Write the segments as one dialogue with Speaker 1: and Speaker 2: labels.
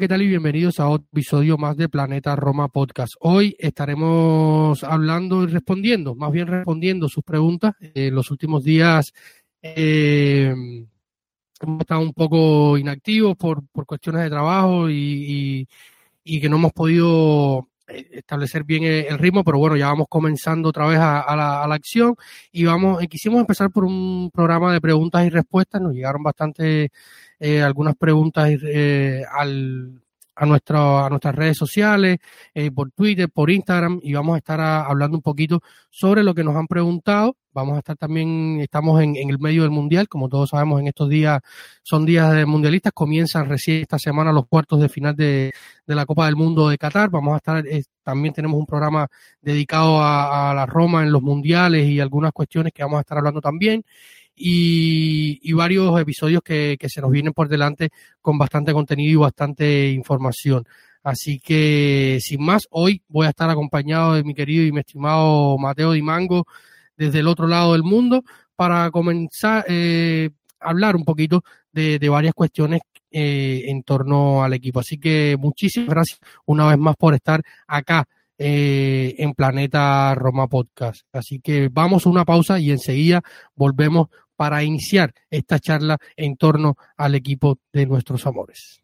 Speaker 1: ¿Qué tal? Y bienvenidos a otro episodio más de Planeta Roma Podcast. Hoy estaremos hablando y respondiendo, más bien respondiendo sus preguntas. En los últimos días eh, hemos estado un poco inactivos por, cuestiones de trabajo y, que no hemos podido eh, establecer bien el ritmo, pero bueno, ya vamos comenzando otra vez a, la, acción y vamos, quisimos empezar por un programa de preguntas y respuestas, nos llegaron bastante eh, algunas preguntas eh, al, a, nuestra, a nuestras redes sociales, eh, por Twitter, por Instagram, y vamos a estar hablando un poquito sobre lo que nos han preguntado. Vamos a estar también, estamos en, en, el medio del Mundial, como todos sabemos, en estos días son días de mundialistas, comienzan recién esta semana los cuartos de final de, de la Copa del Mundo de Qatar. Vamos a estar, también tenemos un programa dedicado a la Roma en los mundiales y algunas cuestiones que vamos a estar hablando también y, varios episodios que, se nos vienen por delante con bastante contenido y bastante información. Así que, sin más, hoy voy a estar acompañado de mi querido y mi estimado Mateo Di Mango desde el otro lado del mundo para comenzar eh, a hablar un poquito de, varias cuestiones eh, en torno al equipo. Así que muchísimas gracias una vez más por estar acá eh, en Planeta Roma Podcast. Así que vamos a una pausa y enseguida volvemos para iniciar esta charla en torno al equipo de nuestros amores.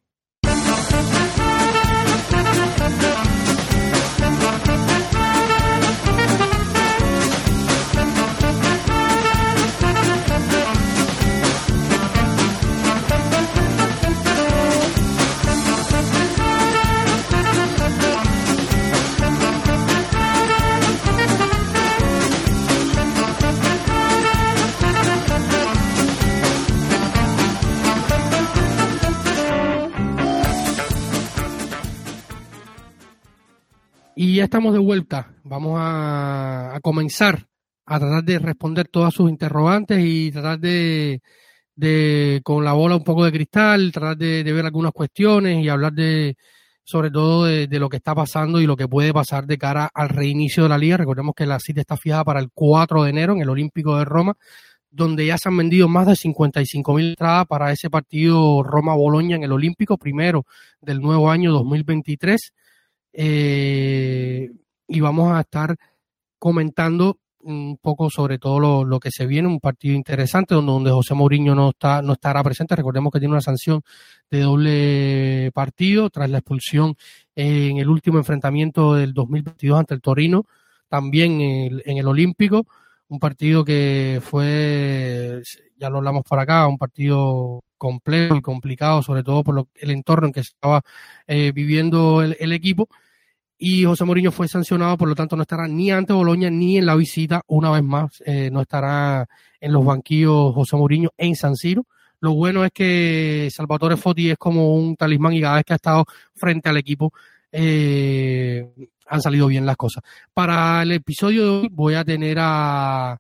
Speaker 1: Y ya estamos de vuelta. Vamos a, comenzar a tratar de responder todas sus interrogantes y tratar de, de con la bola un poco de cristal, tratar de, ver algunas cuestiones y hablar de sobre todo de, lo que está pasando y lo que puede pasar de cara al reinicio de la liga. Recordemos que la cita está fijada para el 4 de enero en el Olímpico de Roma, donde ya se han vendido más de 55 mil entradas para ese partido Roma-Boloña en el Olímpico, primero del nuevo año 2023 eh, y vamos a estar comentando un poco sobre todo lo, que se viene, un partido interesante donde, donde José Mourinho no está, no estará presente. Recordemos que tiene una sanción de doble partido tras la expulsión en el último enfrentamiento del 2022 ante el Torino, también en el, Olímpico, un partido que fue, ya lo hablamos por acá, un partido complejo y complicado, sobre todo por el entorno en que estaba eh, viviendo el equipo y José Mourinho fue sancionado, por lo tanto no estará ni ante Boloña ni en la visita, una vez más, eh, no estará en los banquillos José Mourinho en San Siro. Lo bueno es que Salvatore Foti es como un talismán y cada vez que ha estado frente al equipo eh, han salido bien las cosas. Para el episodio de hoy voy a tener a,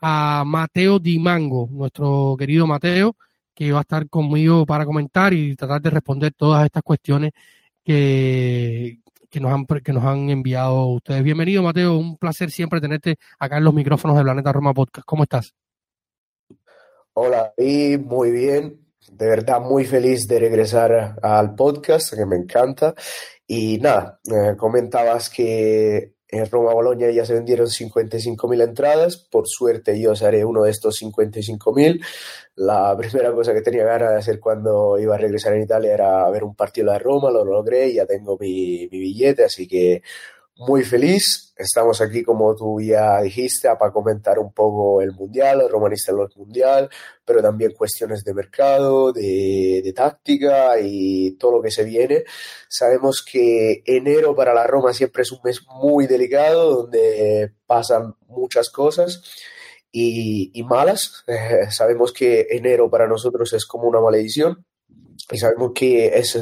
Speaker 1: a Mateo Di Mango, nuestro querido Mateo, que va a estar conmigo para comentar y tratar de responder todas estas cuestiones que, que nos han, que nos han enviado ustedes. Bienvenido, Mateo. Un placer siempre tenerte acá en los micrófonos de Planeta Roma Podcast. ¿Cómo estás?
Speaker 2: Hola, y muy bien. De verdad, muy feliz de regresar al podcast, que me encanta. Y nada, eh, comentabas que en Roma Boloña ya se vendieron 55.000 entradas. Por suerte yo seré uno de estos 55.000. La primera cosa que tenía ganas de hacer cuando iba a regresar en Italia era ver un partido de Roma, lo logré, ya tengo mi billete, así que muy feliz. Estamos aquí, como tú ya dijiste, para comentar un poco el Mundial, el romanista del Mundial, pero también cuestiones de mercado, de, de, táctica y todo lo que se viene. Sabemos que enero para la Roma siempre es un mes muy delicado, donde pasan muchas cosas y, y malas. Eh, sabemos que enero para nosotros es como una maledición y sabemos que es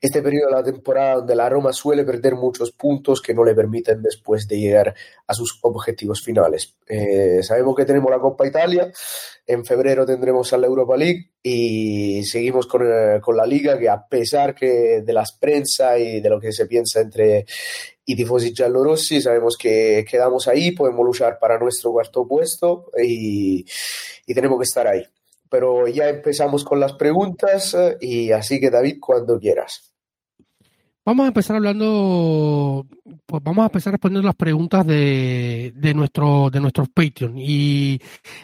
Speaker 2: este periodo de la temporada donde la Roma suele perder muchos puntos que no le permiten después de llegar a sus objetivos finales. Eh, sabemos que tenemos la Copa Italia, en febrero tendremos la Europa League y seguimos con, eh, con la Liga que a pesar que de las prensa y de lo que se piensa entre i tifosi giallorossi, sabemos que quedamos ahí, podemos luchar para nuestro cuarto puesto y, y tenemos que estar ahí. Pero ya empezamos con las preguntas eh, y así que David, cuando quieras.
Speaker 1: Vamos a empezar hablando, pues vamos a empezar respondiendo las preguntas de, de, nuestro, de nuestros Patreon. Y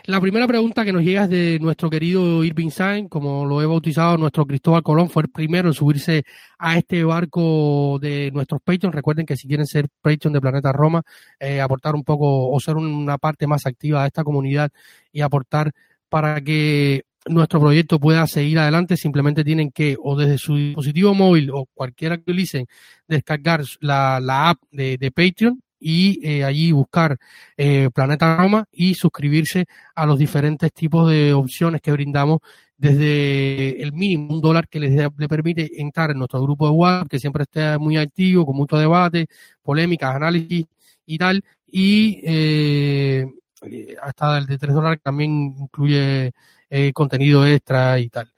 Speaker 1: la primera pregunta que nos llega es de nuestro querido Irving Sainz, como lo he bautizado, nuestro Cristóbal Colón fue el primero en subirse a este barco de nuestros Patreon. Recuerden que si quieren ser Patreon de Planeta Roma, eh, aportar un poco o ser una parte más activa de esta comunidad y aportar para que nuestro proyecto pueda seguir adelante, simplemente tienen que, o desde su dispositivo móvil o cualquiera que utilicen, descargar la, la app de, de, Patreon y eh, allí buscar eh, Planeta Roma y suscribirse a los diferentes tipos de opciones que brindamos desde el mínimo, un dólar que les le permite entrar en nuestro grupo de WhatsApp, que siempre esté muy activo, con mucho debate, polémicas, análisis y tal, y eh, hasta el de 3 dólares también incluye eh, contenido extra y tal.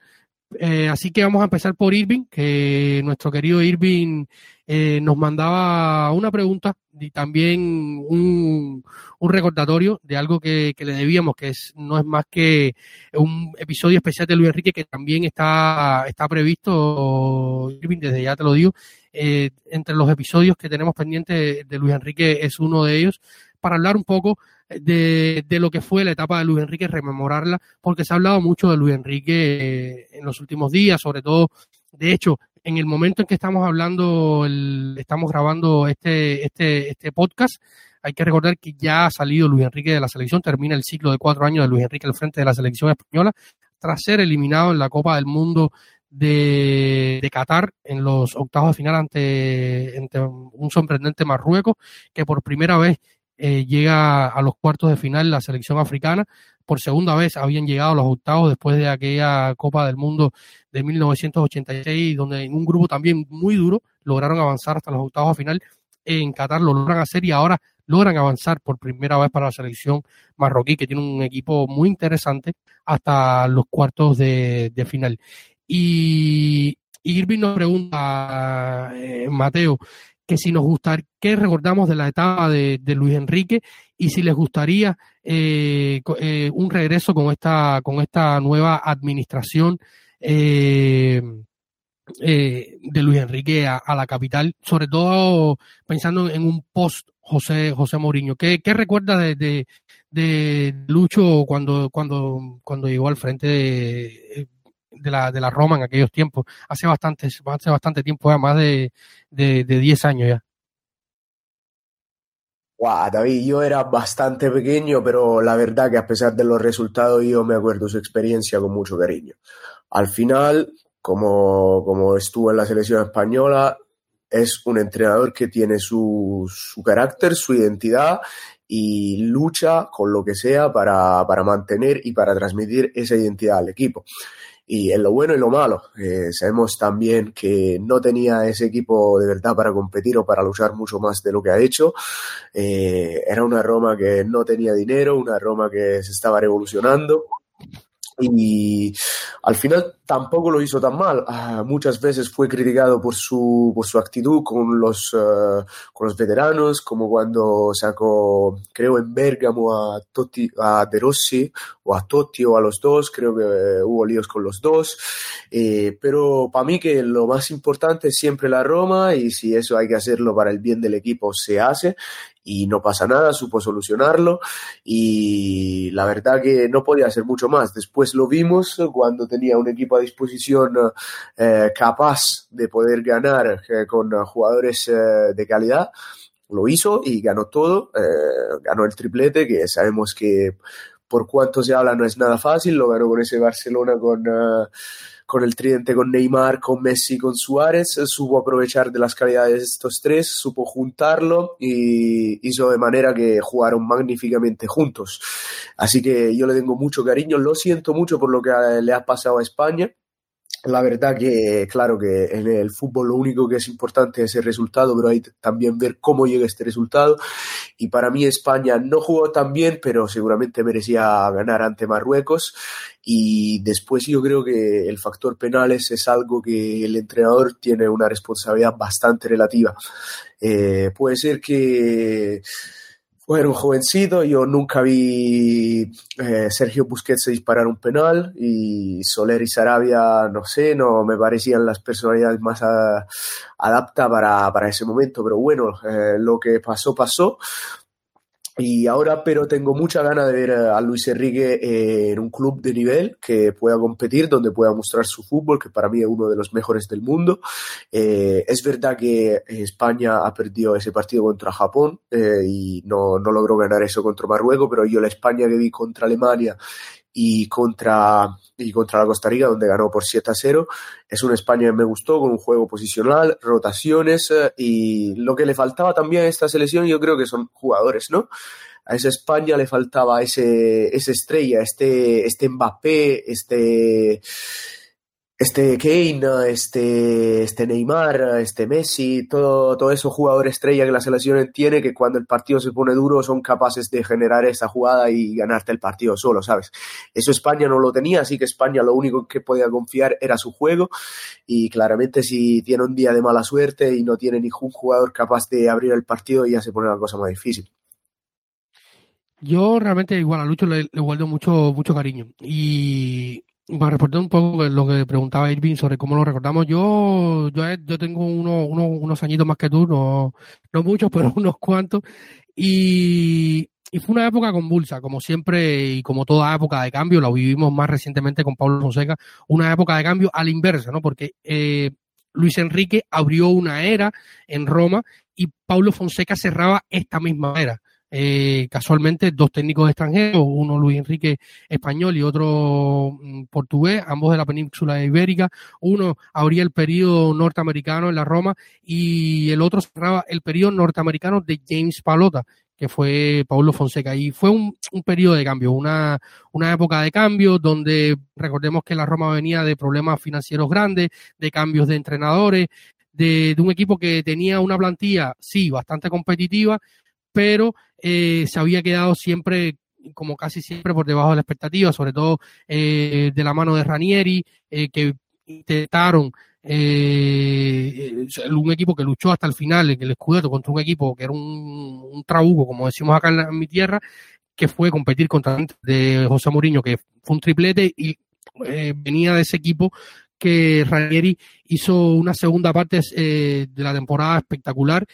Speaker 1: Eh, así que vamos a empezar por Irving, que nuestro querido Irving eh, nos mandaba una pregunta y también un, un recordatorio de algo que, que, le debíamos, que es, no es más que un episodio especial de Luis Enrique que también está, está previsto, Irving, desde ya te lo digo, eh, entre los episodios que tenemos pendientes de Luis Enrique es uno de ellos, para hablar un poco de, de, lo que fue la etapa de Luis Enrique, rememorarla, porque se ha hablado mucho de Luis Enrique eh, en los últimos días, sobre todo, de hecho, en el momento en que estamos hablando, el, estamos grabando este, este, este podcast, hay que recordar que ya ha salido Luis Enrique de la selección, termina el ciclo de cuatro años de Luis Enrique al frente de la selección española, tras ser eliminado en la Copa del Mundo de, de Qatar en los octavos de final ante, ante un sorprendente Marruecos, que por primera vez eh, llega a los cuartos de final la selección africana. Por segunda vez habían llegado a los octavos después de aquella Copa del Mundo de 1986, donde en un grupo también muy duro lograron avanzar hasta los octavos de final. En Qatar lo logran hacer y ahora logran avanzar por primera vez para la selección marroquí, que tiene un equipo muy interesante hasta los cuartos de, final. Y Irving nos pregunta, eh, Mateo, que si nos gustaría, qué recordamos de la etapa de, Luis Enrique y si les gustaría eh, eh, un regreso con esta, con esta nueva administración eh, de Luis Enrique a, a, la capital, sobre todo pensando en un post José, José Mourinho. ¿Qué, qué recuerda de, de, de, Lucho cuando, cuando, cuando llegó al frente de, la, de la Roma en aquellos tiempos, hace bastante, hace bastante tiempo, ya, más de, de, de 10 años ya.
Speaker 2: Wow, David, yo era bastante pequeño, pero la verdad que a pesar de los resultados yo me acuerdo su experiencia con mucho cariño. Al final, como, como estuvo en la selección española, es un entrenador que tiene su, su carácter, su identidad y lucha con lo que sea para, para mantener y para transmitir esa identidad al equipo y en lo bueno y lo malo. Eh, sabemos también que no tenía ese equipo de verdad para competir o para luchar mucho más de lo que ha hecho. Eh, era una Roma que no tenía dinero, una Roma que se estaba revolucionando y al final tampoco lo hizo tan mal. Uh, muchas veces fue criticado por su, por su actitud con los, uh, con los veteranos, como cuando sacó, creo, en Bergamo a, Totti, a De Rossi o a Totti o a los dos, creo que uh, hubo líos con los dos. Eh, pero para mí que lo más importante es siempre la Roma y si eso hay que hacerlo para el bien del equipo, se hace y no pasa nada, supo solucionarlo y la verdad que no podía hacer mucho más. Después lo vimos cuando tenía un equipo disposición eh, capaz de poder ganar eh, con jugadores eh, de calidad. Lo hizo y ganó todo, ganó el triplete, que sabemos que por cuanto se habla no es nada fácil, lo ganó con ese Barcelona con con el tridente con Neymar, con Messi, con Suárez, supo aprovechar de las calidades de estos tres, supo juntarlo y hizo de manera que jugaron magníficamente juntos. Así que yo le tengo mucho cariño, lo siento mucho por lo que le ha pasado a España, la verdad que, claro, que en el fútbol lo único que es importante es el resultado, pero hay también ver cómo llega este resultado. Y para mí España no jugó tan bien, pero seguramente merecía ganar ante Marruecos. Y después yo creo que el factor penales es algo que el entrenador tiene una responsabilidad bastante relativa. Eh, puede ser que era un jovencito, yo nunca vi eh, Sergio Busquets disparar un penal y Soler y Sarabia, no sé, no me parecían las personalidades más adaptadas para, para, ese momento, pero bueno, eh, lo que pasó, pasó. Y ahora, pero tengo mucha ganas de ver a Luis Enrique eh, en un club de nivel que pueda competir, donde pueda mostrar su fútbol, que para mí es uno de los mejores del mundo. Eh, es verdad que España ha perdido ese partido contra Japón eh, y no, no logró ganar eso contra Marruecos, pero yo la España que vi contra Alemania y contra, y contra la Costa Rica, donde ganó por 7 a 0. Es una España que me gustó, con un juego posicional, rotaciones, eh, y lo que le faltaba también a esta selección yo creo que son jugadores, ¿no? A esa España le faltaba ese, esa estrella, este, este Mbappé, este este Kane, este, este Neymar, este Messi, todo, todo eso jugador estrella que la selección tiene, que cuando el partido se pone duro son capaces de generar esa jugada y ganarte el partido solo, ¿sabes? Eso España no lo tenía, así que España lo único que podía confiar era su juego y claramente si tiene un día de mala suerte y no tiene ningún jugador capaz de abrir el partido ya se pone la cosa más difícil.
Speaker 1: Yo realmente igual a Lucho le, le guardo mucho, mucho cariño y para responder un poco lo que preguntaba Irving sobre cómo lo recordamos, yo yo, tengo uno, uno, unos añitos más que tú, no, no muchos, pero unos cuantos, y, y fue una época convulsa, como siempre y como toda época de cambio, la vivimos más recientemente con Pablo Fonseca, una época de cambio al inverso, ¿no? Porque eh, Luis Enrique abrió una era en Roma y Pablo Fonseca cerraba esta misma era. Eh, casualmente dos técnicos extranjeros, uno Luis Enrique español y otro mm, portugués, ambos de la península ibérica. Uno abría el periodo norteamericano en la Roma y el otro cerraba el periodo norteamericano de James Palota, que fue Paulo Fonseca. Y fue un, un periodo de cambio, una, una época de cambio donde recordemos que la Roma venía de problemas financieros grandes, de cambios de entrenadores, de, de un equipo que tenía una plantilla, sí, bastante competitiva, pero eh, se había quedado siempre como casi siempre por debajo de la expectativa, sobre todo eh, de la mano de Ranieri, eh, que intentaron eh, un equipo que luchó hasta el final, el Scudetto, contra un equipo que era un, un trabuco, como decimos acá en, mi tierra, que fue competir contra de José Mourinho, que fue un triplete y venía de ese equipo que Ranieri hizo una segunda parte de la temporada espectacular.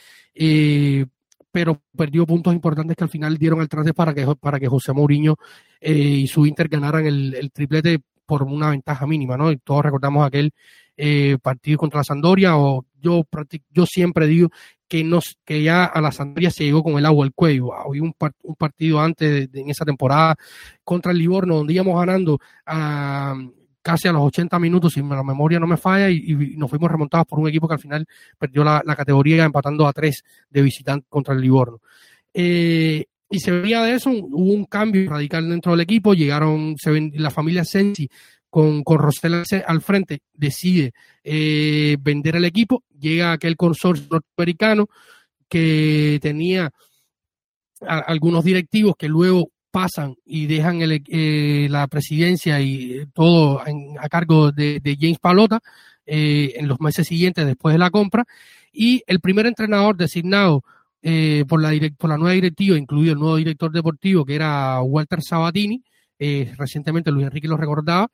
Speaker 1: Pero perdió puntos importantes que al final dieron el traste para que, para que José Mourinho eh, y su Inter ganaran el, triplete por una ventaja mínima, ¿no? Y todos recordamos aquel eh, partido contra la Sandoria, o yo, yo siempre digo que, nos, que ya a la Sandoria se llegó con el agua al cuello. Había un, un partido antes en esa temporada contra el Livorno, donde íbamos ganando a casi a los 80 minutos, si la memoria no me falla, y, nos fuimos remontados por un equipo que al final perdió la, categoría empatando a tres de visitante contra el Livorno. Eh, y se veía de eso, hubo un cambio radical dentro del equipo, llegaron se la familia Sensi con, con al frente, decide eh, vender el equipo, llega aquel consorcio norteamericano que tenía algunos directivos que luego pasan y dejan eh, la presidencia y todo a cargo de, James Palota eh, en los meses siguientes después de la compra. Y el primer entrenador designado eh, por, la por la nueva directiva, incluido el nuevo director deportivo, que era Walter Sabatini, recientemente Luis Enrique lo recordaba,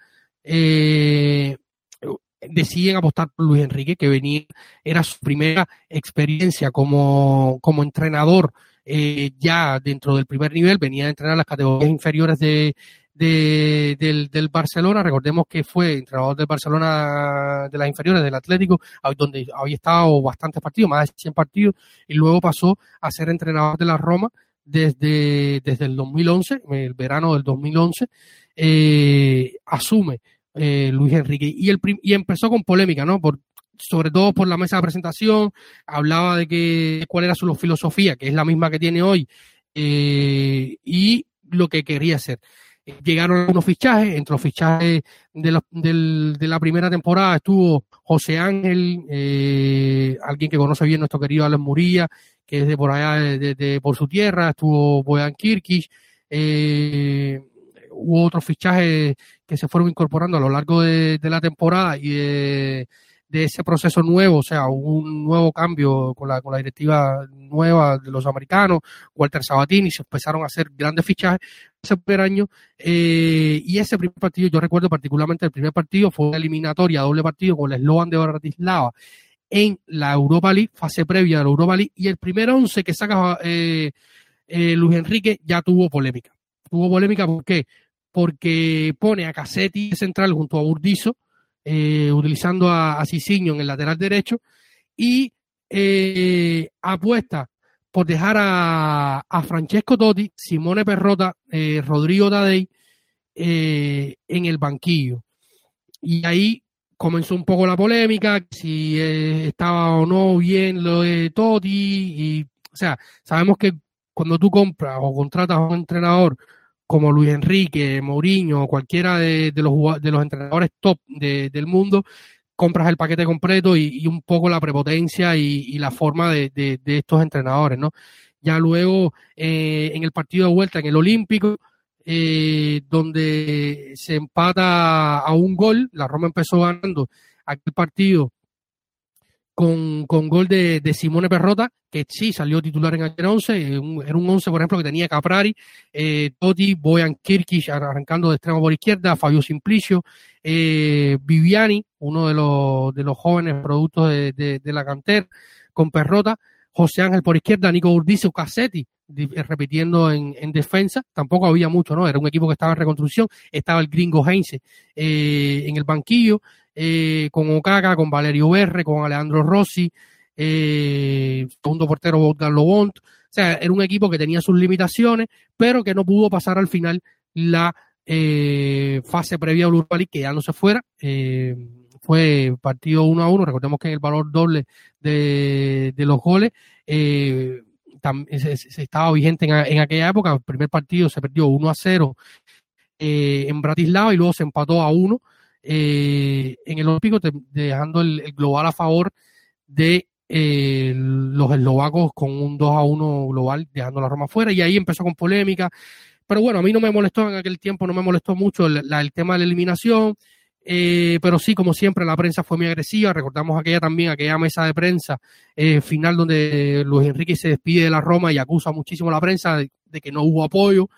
Speaker 1: deciden apostar por Luis Enrique, que venía, era su primera experiencia como, como entrenador eh, ya dentro del primer nivel, venía a entrenar las categorías inferiores de, de, del, del, Barcelona. Recordemos que fue entrenador del Barcelona de las inferiores del Atlético, donde había estado bastantes partidos, más de 100 partidos, y luego pasó a ser entrenador de la Roma desde, desde el 2011, el verano del 2011, eh, asume eh, Luis Enrique y, el, y empezó con polémica, ¿no? Por, sobre todo por la mesa de presentación, hablaba de que cuál era su filosofía, que es la misma que tiene hoy, eh, y lo que quería hacer. Llegaron unos fichajes, entre los fichajes de la, primera temporada estuvo José Ángel, eh, alguien que conoce bien nuestro querido Alex Murilla, que es de por allá, por su tierra, estuvo Boyan Kirkish, eh, hubo otros fichajes que se fueron incorporando a lo largo de, de la temporada y de, de ese proceso nuevo, o sea, un nuevo cambio con la, con la directiva nueva de los americanos, Walter Sabatini, se empezaron a hacer grandes fichajes ese primer año, eh, y ese primer partido, yo recuerdo particularmente el primer partido, fue una eliminatoria, doble partido con el eslogan de Bratislava en la Europa League, fase previa de la Europa League, y el primer once que saca eh, eh, Luis Enrique ya tuvo polémica. Tuvo polémica, ¿por qué? Porque pone a Cassetti central junto a Burdizo, eh, utilizando a, a en el lateral derecho y eh, apuesta por dejar a, Francesco Totti, Simone Perrota, eh, Rodrigo Tadei en el banquillo. Y ahí comenzó un poco la polémica, si estaba o no bien lo de Totti. Y, o sea, sabemos que cuando tú compras o contratas a un entrenador como Luis Enrique, Mourinho, cualquiera de, los, de los entrenadores top del mundo, compras el paquete completo y, un poco la prepotencia y, la forma de, estos entrenadores, ¿no? Ya luego, eh, en el partido de vuelta, en el Olímpico, eh, donde se empata a un gol, la Roma empezó ganando aquel partido con, con gol de, de, Simone Perrota, que sí salió titular en aquel 11, era un 11, por ejemplo, que tenía Caprari, eh, Totti, Boyan Kirkish arrancando de extremo por izquierda, Fabio Simplicio, eh, Viviani, uno de los, de los jóvenes productos de, de, la cantera, con Perrota, José Ángel por izquierda, Nico Urdizo, Cassetti, eh, repitiendo en, en, defensa, tampoco había mucho, ¿no? Era un equipo que estaba en reconstrucción, estaba el gringo Heinze eh, en el banquillo, eh, con Okaka, con Valerio Berre, con Alejandro Rossi, eh, segundo portero Bogdan Lobont. O sea, era un equipo que tenía sus limitaciones, pero que no pudo pasar al final la eh, fase previa al Europa que ya no se fuera. Eh, fue partido uno a uno. Recordemos que el valor doble de, de los goles eh, se, estaba vigente en, en, aquella época. El primer partido se perdió 1 a 0 eh, en Bratislava y luego se empató a 1 eh, en el Olímpico, dejando el, global a favor de eh, los eslovacos con un 2 a 1 global, dejando la Roma fuera, y ahí empezó con polémica. Pero bueno, a mí no me molestó en aquel tiempo, no me molestó mucho el, tema de la eliminación, eh, pero sí, como siempre, la prensa fue muy agresiva. Recordamos aquella también, aquella mesa de prensa eh, final donde Luis Enrique se despide de la Roma y acusa muchísimo a la prensa de que no hubo apoyo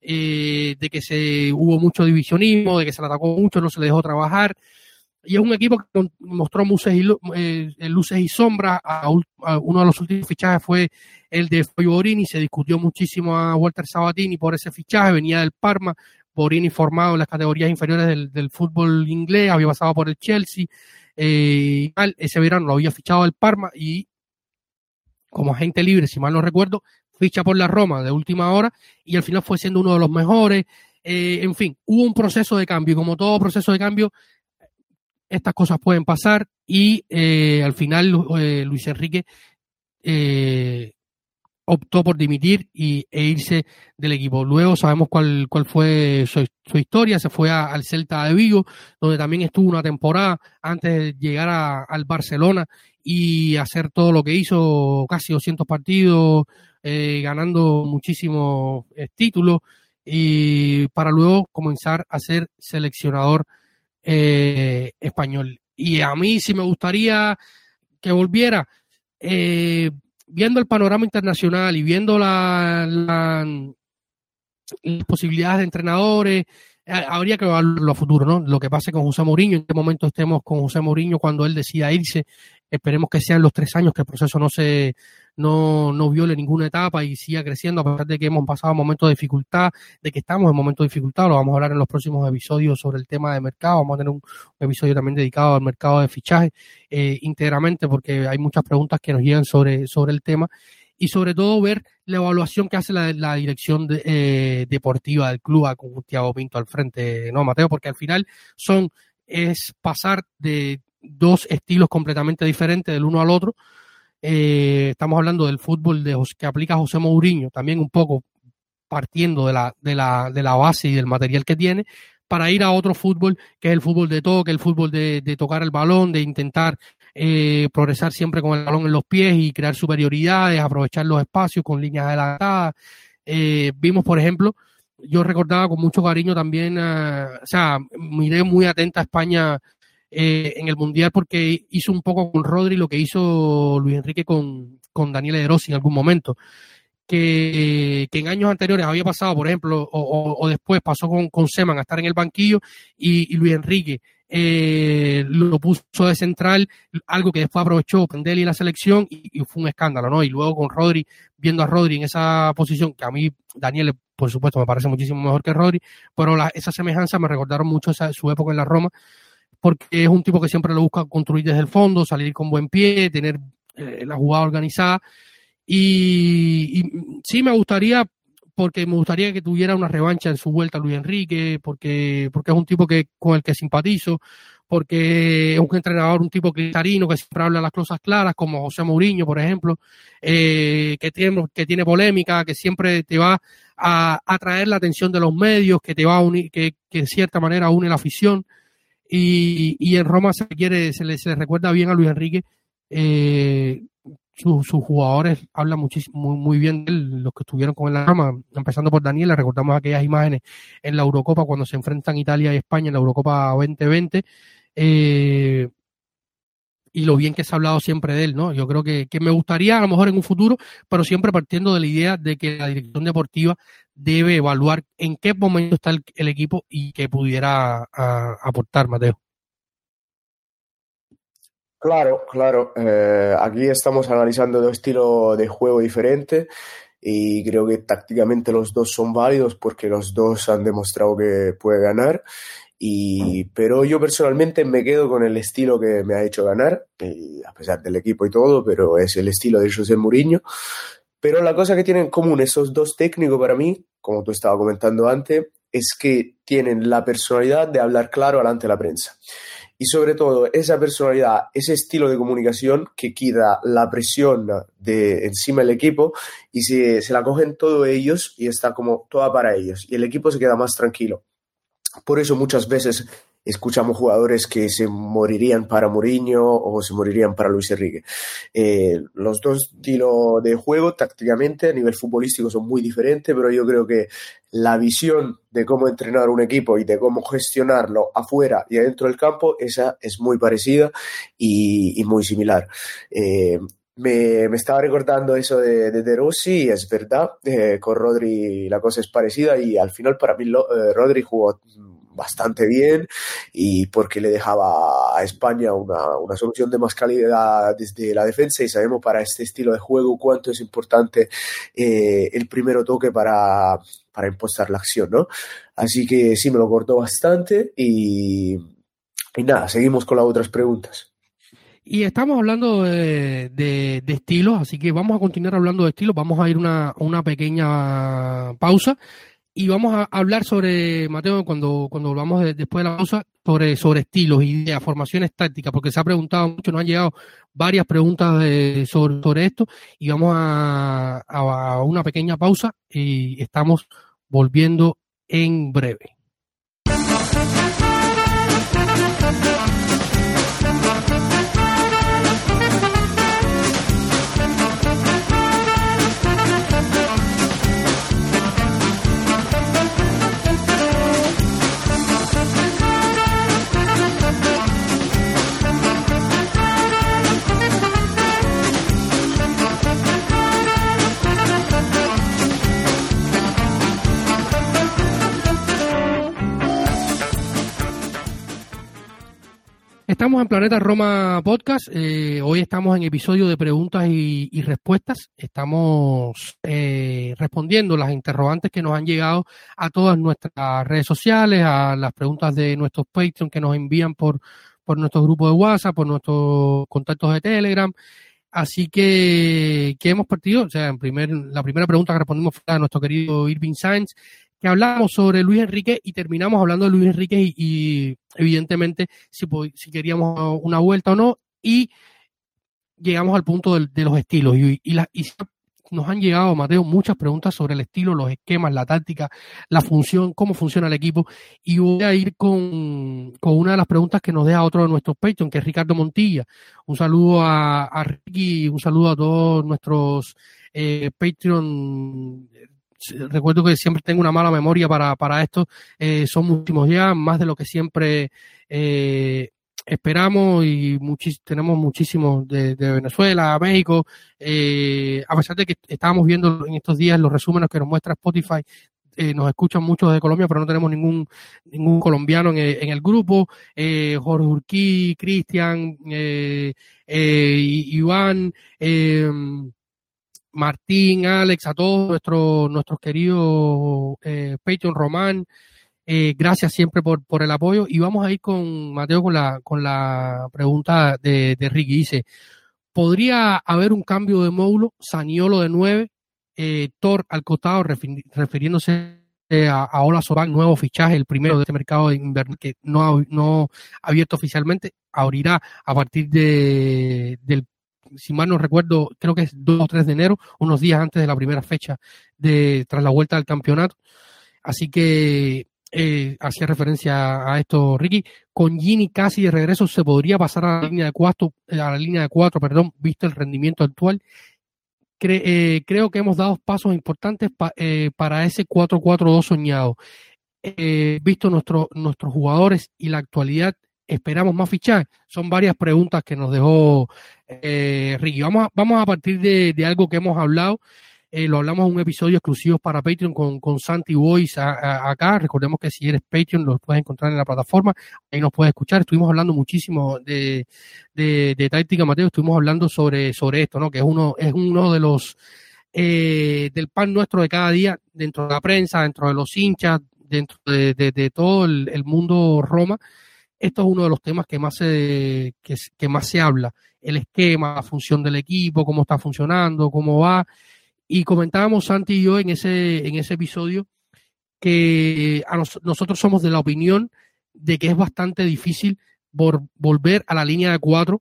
Speaker 1: eh, de que se hubo mucho divisionismo, de que se le atacó mucho, no se le dejó trabajar. Y es un equipo que mostró luces y, eh, luces y sombras. A, uno de los últimos fichajes fue el de Fabio Borini. Se discutió muchísimo a Walter Sabatini por ese fichaje. Venía del Parma. Borini formado en las categorías inferiores del, fútbol inglés. Había pasado por el Chelsea. Eh, ese verano lo había fichado el Parma y como agente libre, si mal no recuerdo, ficha por la Roma de última hora y al final fue siendo uno de los mejores. Eh, en fin, hubo un proceso de cambio y como todo proceso de cambio, estas cosas pueden pasar y eh, al final eh, Luis Enrique optó por dimitir y, e irse del equipo. Luego sabemos cuál, cuál fue su, historia, se fue al Celta de Vigo, donde también estuvo una temporada antes de llegar al Barcelona y hacer todo lo que hizo, casi 200 partidos, eh, ganando muchísimos eh, títulos y para luego comenzar a ser seleccionador eh, español. Y a mí sí me gustaría que volviera, viendo el panorama internacional y viendo la, las posibilidades de entrenadores, habría que evaluarlo a futuro, ¿no? Lo que pase con José Mourinho, en qué momento estemos con José Mourinho cuando él decida irse, esperemos que sean los tres años, que el proceso no se, no, no viole ninguna etapa y siga creciendo a pesar de que hemos pasado momentos de dificultad, de que estamos en momentos de dificultad, lo vamos a hablar en los próximos episodios sobre el tema de mercado, vamos a tener un, episodio también dedicado al mercado de fichaje eh, íntegramente porque hay muchas preguntas que nos llegan sobre, sobre el tema y sobre todo ver la evaluación que hace la, la dirección de, eh, deportiva del club con Thiago Pinto al frente, ¿no, Mateo? Porque al final son, es pasar de dos estilos completamente diferentes del uno al otro. Eh, estamos hablando del fútbol de, que aplica José Mourinho, también un poco partiendo de la, de, la, de la base y del material que tiene, para ir a otro fútbol, que es el fútbol de toque, el fútbol de, tocar el balón, de intentar eh, progresar siempre con el balón en los pies y crear superioridades, aprovechar los espacios con líneas adelantadas. Eh, vimos, por ejemplo, yo recordaba con mucho cariño también, uh, o sea, miré muy atenta a España eh, en el Mundial porque hizo un poco con Rodri lo que hizo Luis Enrique con, con Daniel De Rossi en algún momento. Que, en años anteriores había pasado, por ejemplo, o, después pasó con, con Seman a estar en el banquillo y, Luis Enrique eh, lo puso de central, algo que después aprovechó Pendelli en la selección y, y, fue un escándalo, ¿no? Y luego con Rodri, viendo a Rodri en esa posición, que a mí Daniel, por supuesto, me parece muchísimo mejor que Rodri, pero la, esa semejanza me recordaron mucho esa, su época en la Roma, porque es un tipo que siempre lo busca construir desde el fondo, salir con buen pie, tener eh, la jugada organizada. Y, sí me gustaría porque me gustaría que tuviera una revancha en su vuelta Luis Enrique, porque, porque es un tipo que, con el que simpatizo, porque es un entrenador, un tipo cristalino que siempre habla las cosas claras, como José Mourinho, por ejemplo, eh, que, tiene, que tiene polémica, que siempre te va a atraer la atención de los medios, que te va a unir, que, que de cierta manera une la afición. Y, y en Roma se quiere, se le, se le recuerda bien a Luis Enrique eh, sus, sus jugadores hablan muchísimo, muy, muy bien de él, los que estuvieron con él en la rama, empezando por Daniela, recordamos aquellas imágenes en la Eurocopa cuando se enfrentan Italia y España en la Eurocopa 2020, eh, y lo bien que se ha hablado siempre de él, ¿no? Yo creo que, que me gustaría a lo mejor en un futuro, pero siempre partiendo de la idea de que la dirección deportiva debe evaluar en qué momento está el, equipo y qué pudiera aportar, Mateo.
Speaker 2: Claro, claro. Eh, aquí estamos analizando dos estilos de juego diferentes y creo que tácticamente los dos son válidos porque los dos han demostrado que puede ganar. Y, pero yo personalmente me quedo con el estilo que me ha hecho ganar, a pesar del equipo y todo, pero es el estilo de José Mourinho. Pero la cosa que tienen en común esos dos técnicos para mí, como tú estabas comentando antes, es que tienen la personalidad de hablar claro delante de la prensa y sobre todo esa personalidad, ese estilo de comunicación que quita la presión de encima del equipo y se, se la cogen todos ellos y está como toda para ellos y el equipo se queda más tranquilo. Por eso muchas veces escuchamos jugadores que se morirían para Mourinho o se morirían para Luis Enrique. Eh, los dos estilos de juego tácticamente a nivel futbolístico son muy diferentes, pero yo creo que la visión de cómo entrenar un equipo y de cómo gestionarlo afuera y adentro del campo, esa es muy parecida y, muy similar. Eh, me, me, estaba recordando eso de, de, de Rossi, es verdad, eh, con Rodri la cosa es parecida y al final para mí lo, eh, Rodri jugó bastante bien y porque le dejaba a España una, una, solución de más calidad desde la defensa y sabemos para este estilo de juego cuánto es importante eh, el primero toque para, para impostar la acción, ¿no? Así que sí, me lo cortó bastante y, y nada, seguimos con las otras preguntas.
Speaker 1: Y estamos hablando de, de, estilos, así que vamos a continuar hablando de estilos. Vamos a ir una, una pequeña pausa y vamos a hablar sobre, Mateo, cuando, cuando volvamos de, después de la pausa, sobre, sobre estilos, ideas, formaciones tácticas, porque se ha preguntado mucho, nos han llegado varias preguntas de, sobre, esto y vamos a una pequeña pausa y estamos volviendo en breve. Estamos en Planeta Roma Podcast. Eh, hoy estamos en episodio de preguntas y, respuestas. Estamos eh, respondiendo las interrogantes que nos han llegado a todas nuestras redes sociales, a las preguntas de nuestros Patreon que nos envían por, por nuestro grupo de WhatsApp, por nuestros contactos de Telegram. Así que, ¿qué hemos partido? O sea, la primera pregunta que respondimos fue a nuestro querido Irving Sainz, que hablamos sobre Luis Enrique y terminamos hablando de Luis Enrique y, evidentemente si, queríamos una vuelta o no y llegamos al punto de, los estilos y, y, nos han llegado, Mateo, muchas preguntas sobre el estilo, los esquemas, la táctica, la función, cómo funciona el equipo. Y voy a ir con, con una de las preguntas que nos deja otro de nuestros Patreon, que es Ricardo Montilla. Un saludo a, Ricky, un saludo a todos nuestros eh, Patreon recuerdo que siempre tengo una mala memoria para, para esto. Eh, son muchísimos ya, más de lo que siempre eh, esperamos y tenemos muchísimos de, Venezuela, México. Eh, a pesar de que estábamos viendo en estos días los resúmenes que nos muestra Spotify, eh, nos escuchan muchos de Colombia, pero no tenemos ningún ningún colombiano en, en el grupo. Eh, Jorge Urquí, Cristian, eh, Iván, Martín, Alex, a todos nuestros, nuestros queridos eh, Patreon Román. Eh, gracias siempre por, por el apoyo. Y vamos a ir con Mateo con la, con la pregunta de, de Ricky. Dice, ¿podría haber un cambio de módulo? Saniolo de 9, eh, Thor al costado, refiriéndose a, a Ola nuevo fichaje, el primero de este mercado de que no ha, no abierto oficialmente, abrirá a partir de, del si mal no recuerdo, creo que es 2 o 3 de enero, unos días antes de la primera fecha de tras la vuelta al campeonato. Así que eh, hacía referencia a esto Ricky. Con Gini casi de regreso se podría pasar a la línea de cuatro, a la línea de cuatro, perdón, visto el rendimiento actual. Eh, creo que hemos dado pasos importantes eh, para ese 4-4-2 soñado. visto nuestro, nuestros jugadores y la actualidad, esperamos más fichajes? Son varias preguntas que nos dejó eh, Ricky. Vamos a, vamos a partir de, algo que hemos hablado. Eh, lo hablamos en un episodio exclusivo para Patreon con, con Santi Voice acá. Recordemos que si eres Patreon lo puedes encontrar en la plataforma. Ahí nos puedes escuchar. Estuvimos hablando muchísimo de, de, táctica, Mateo. Estuvimos hablando sobre, sobre esto, ¿no? Que es uno, es uno de los eh, del pan nuestro de cada día dentro de la prensa, dentro de los hinchas, dentro de, todo el mundo Roma esto es uno de los temas que más se, que, más se habla, el esquema, la función del equipo, cómo está funcionando, cómo va. Y comentábamos Santi y yo en ese, en ese episodio que a nosotros somos de la opinión de que es bastante difícil volver a la línea de cuatro,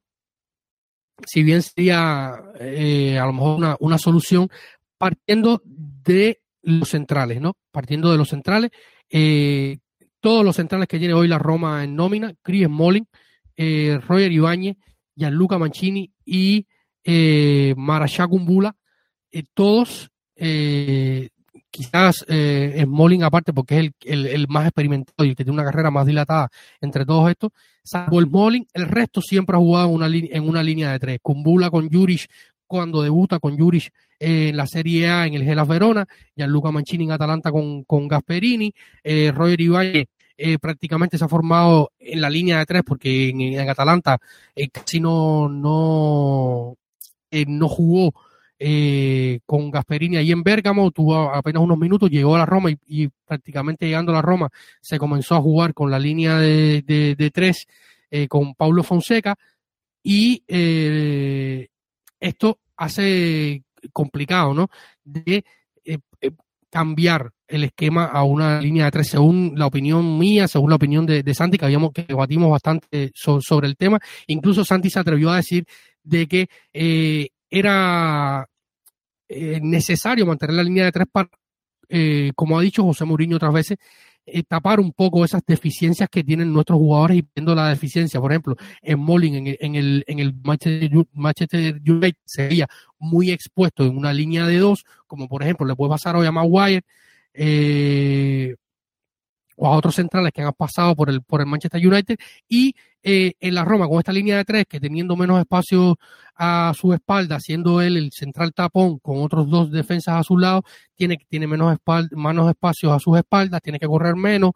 Speaker 1: si bien sería eh, a lo mejor una, una solución, partiendo de los centrales, ¿no? Partiendo de los centrales, eh, todos los centrales que tiene hoy la Roma en nómina, Chris Molin, eh, Roger Ibáñez, Gianluca Mancini y eh, Kumbula, eh, todos, eh, quizás eh, Molin aparte porque es el, el, más experimentado y que tiene una carrera más dilatada entre todos estos, salvo el el resto siempre ha jugado en una, en una línea de tres, Kumbula con Juric cuando debuta con Juric en la Serie A en el Gelas Verona, Gianluca Mancini en Atalanta con, con Gasperini, eh, Roger Ibañez eh, prácticamente se ha formado en la línea de tres porque en, Atalanta eh, casi no, no, eh, no jugó eh, con Gasperini ahí en Bérgamo, tuvo apenas unos minutos, llegó a la Roma y, prácticamente llegando a la Roma se comenzó a jugar con la línea de, de, tres con Paulo Fonseca y esto hace complicado, ¿no? De eh, eh, cambiar el esquema a una línea de tres, según la opinión mía, según la opinión de Santi, que habíamos que debatimos bastante sobre el tema. Incluso Santi se atrevió a decir de que eh, era necesario mantener la línea de tres para, como ha dicho José Mourinho otras veces, eh, tapar un poco esas deficiencias que tienen nuestros jugadores y viendo la deficiencia, por ejemplo, en Molin, en el, en el, en el Manchester, United sería muy expuesto en una línea de dos, como por ejemplo le puede pasar hoy a Maguire, eh, o a otros centrales que han pasado por el, por el Manchester United y eh, en la Roma con esta línea de tres que teniendo menos espacio a su espalda, siendo él el central tapón con otros dos defensas a su lado, tiene, tiene menos, espacios a sus espaldas, tiene que correr menos.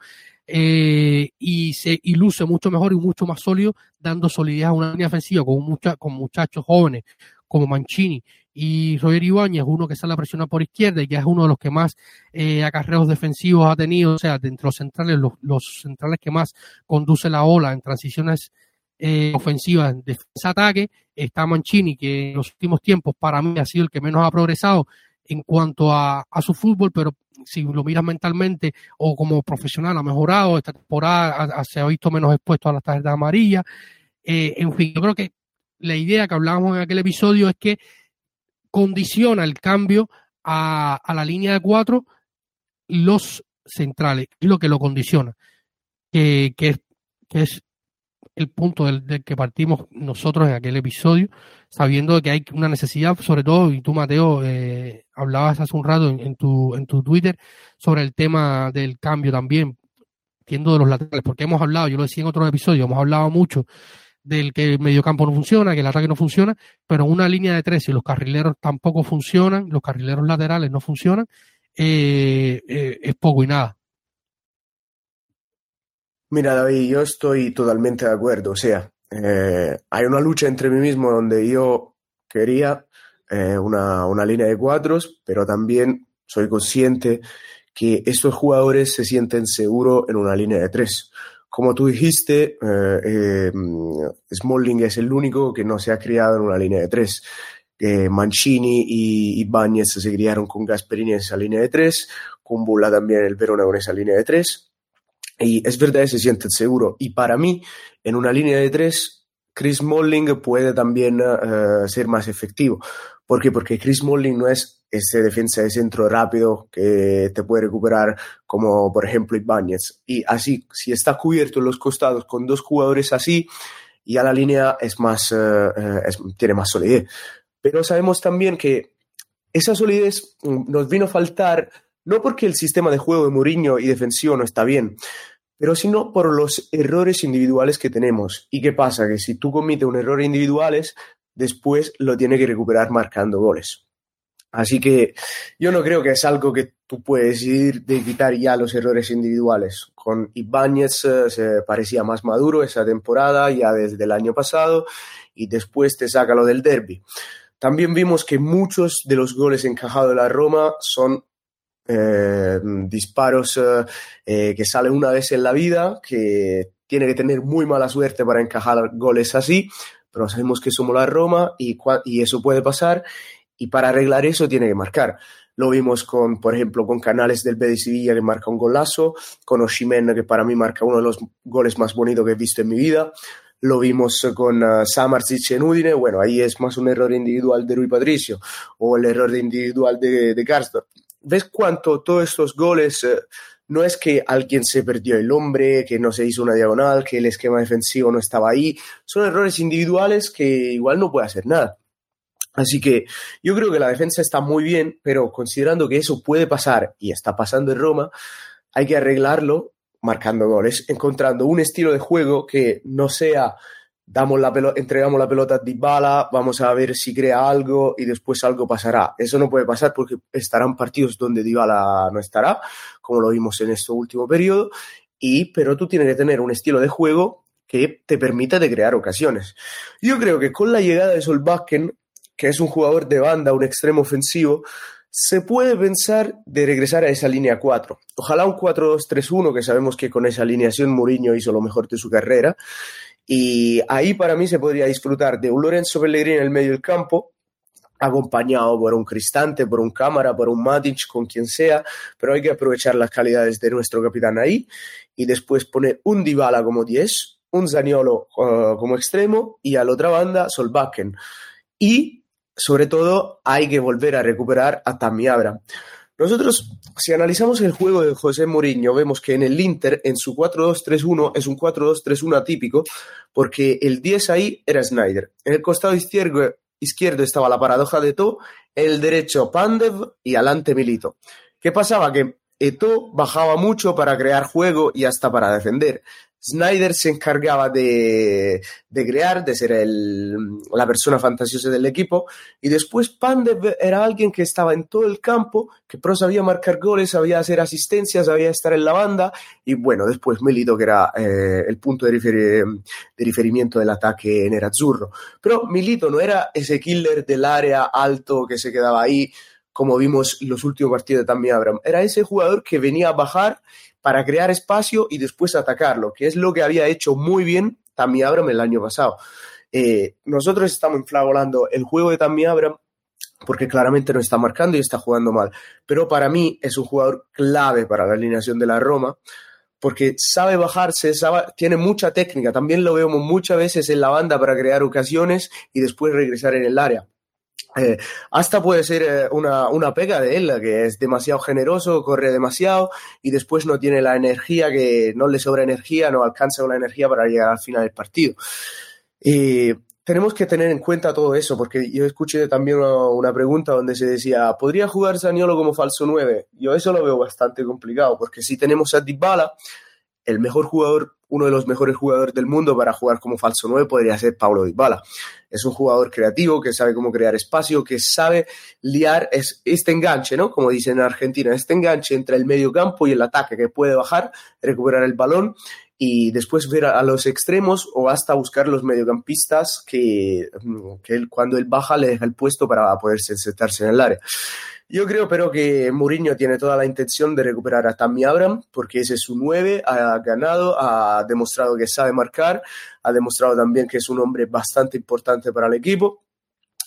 Speaker 1: eh, y se y luce mucho mejor y mucho más sólido, dando solidez a una línea ofensiva con, mucha, con muchachos jóvenes como Mancini y Roger Ibáñez, uno que sale a presionar por izquierda y que es uno de los que más eh, acarreos defensivos ha tenido, o sea, dentro de los centrales, los, centrales que más conduce la ola en transiciones eh, ofensivas, defensa-ataque, está Mancini, que en los últimos tiempos para mí ha sido el que menos ha progresado en cuanto a, a su fútbol, pero si lo miras mentalmente o como profesional ha mejorado, esta temporada se ha visto menos expuesto a las tarjetas amarillas. Eh, en fin, yo creo que la idea que hablábamos en aquel episodio es que condiciona el cambio a, la línea de cuatro los centrales, es lo que lo condiciona, que, que, que es el punto del, que partimos nosotros en aquel episodio, sabiendo que hay una necesidad, sobre todo, y tú, Mateo, eh, hablabas hace un rato en, tu, en tu Twitter sobre el tema del cambio también, entiendo de los laterales, porque hemos hablado, yo lo decía en otros episodios, hemos hablado mucho del que el mediocampo no funciona, que el ataque no funciona, pero una línea de tres y los carrileros tampoco funcionan, los carrileros laterales no funcionan, eh, eh, es poco y nada.
Speaker 2: Mira, David, yo estoy totalmente de acuerdo. O sea, eh, hay una lucha entre mí mismo donde yo quería una, una, línea de cuatros, pero también soy consciente que estos jugadores se sienten seguros en una línea de tres. Como tú dijiste, eh, Smalling es el único que no se ha criado en una línea de tres. Mancini y Ibáñez se criaron con Gasperini en esa línea de tres, Kumbula también el Verona con esa línea de tres. Y es verdad, se siente seguro. Y para mí, en una línea de tres, Chris Molling puede también uh, ser más efectivo. ¿Por qué? Porque Chris Molling no es ese defensa de centro rápido que te puede recuperar como por ejemplo Ibáñez. Y así, si está cubierto en los costados con dos jugadores así, ya la línea es más, uh, tiene más solidez. Pero sabemos también que esa solidez mm, nos vino a faltar no porque el sistema de juego de Mourinho y defensivo no está bien, pero sino por los errores individuales que tenemos. ¿Y qué pasa? Que si tú cometes un error individuales, después lo tienes que recuperar marcando goles. Así que yo no creo que es algo que tú puedes decidir de quitar ya los errores individuales. Con Ibáñez eh, se parecía más maduro esa temporada, ya desde el año pasado, y después te saca lo del derby. También vimos que muchos de los goles encajados de la Roma son eh, disparos eh, eh, que salen una vez en la vida, que tiene que tener muy mala suerte para encajar goles así, pero sabemos que somos la Roma y, eso puede pasar y para arreglar eso tiene que marcar. Lo vimos con, por ejemplo, con Canales del Betis Sevilla que marca un golazo, con Oshimen que para mí marca uno de los goles más bonitos que he visto en mi vida. Lo vimos con uh, Samardzic en Udine, bueno, ahí es más un error individual de Rui Patricio o el error individual de, de ves cuánto todos estos goles eh, no es que alguien se perdió el hombre, que no se hizo una diagonal, que el esquema defensivo no estaba ahí, son errores individuales que igual no puede hacer nada. Así que yo creo que la defensa está muy bien, pero considerando que eso puede pasar y está pasando en Roma, hay que arreglarlo marcando goles, encontrando un estilo de juego que no sea damos la pelota, entregamos la pelota a Dybala, vamos a ver si crea algo y después algo pasará. Eso no puede pasar porque estarán partidos donde Dybala no estará, como lo vimos en este último periodo, y, pero tú tienes que tener un estilo de juego que te permita de crear ocasiones. Yo creo que con la llegada de Solbakken, que es un jugador de banda, un extremo ofensivo, se puede pensar de regresar a esa línea 4. Ojalá un 4-2-3-1, que sabemos que con esa alineación Mourinho hizo lo mejor de su carrera, y ahí para mí se podría disfrutar de un Lorenzo Pellegrini en el medio del campo, acompañado por un Cristante, por un Cámara, por un Matic, con quien sea, pero hay que aprovechar las calidades de nuestro capitán ahí y después poner un Dybala como 10, un Zaniolo uh, como extremo y a la otra banda Solbakken. Y sobre todo hay que volver a recuperar a Tammy Abraham. Nosotros, si analizamos el juego de José Mourinho, vemos que en el Inter, en su 4-2-3-1, es un 4-2-3-1 atípico, porque el 10 ahí era Snyder. En el costado izquierdo, estaba la paradoja de To, el derecho Pandev y adelante Milito. ¿Qué pasaba? Que Eto bajaba mucho para crear juego y hasta para defender. Snyder se encargaba de, de crear, de ser el, la persona fantasiosa del equipo, y después Pandev era alguien que estaba en todo el campo, que pero sabía marcar goles, sabía hacer asistencias, sabía estar en la banda, y bueno, después Milito, que era eh, el punto de, rifer de riferimiento del ataque en Nerazzurro. Pero Milito no era ese killer del área alto que se quedaba ahí, como vimos los últimos partidos de Tammy Abraham. Era ese jugador que venía a bajar para crear espacio y después atacarlo, que es lo que había hecho muy bien Tammy Abraham el año pasado. Eh, nosotros estamos inflagolando el juego de Tammy Abraham porque claramente no está marcando y está jugando mal. Pero para mí es un jugador clave para la alineación de la Roma, porque sabe bajarse, tiene mucha técnica. También lo vemos muchas veces en la banda para crear ocasiones y después regresar en el área. Eh, hasta puede ser eh, una, una, pega de él, que es demasiado generoso, corre demasiado y después no tiene la energía, que no le sobra energía, no alcanza la energía para llegar al final del partido. Y tenemos que tener en cuenta todo eso, porque yo escuché también una, una pregunta donde se decía, ¿podría jugar Saniolo como falso 9? Yo eso lo veo bastante complicado, porque si tenemos a Dybala, el mejor jugador, uno de los mejores jugadores del mundo para jugar como falso 9 podría ser Paulo Dybala. Es un jugador creativo que sabe cómo crear espacio, que sabe liar es, este enganche, ¿no? Como dicen en Argentina, este enganche entre el medio campo y el ataque, que puede bajar, recuperar el balón y después ver a, los extremos o hasta buscar los mediocampistas que, que él, cuando él baja le deja el puesto para poder sentarse en el área. Yo creo, pero que Mourinho tiene toda la intención de recuperar a Tammy Abraham, porque ese es su 9, ha ganado, ha demostrado que sabe marcar, ha demostrado también que es un hombre bastante importante para el equipo.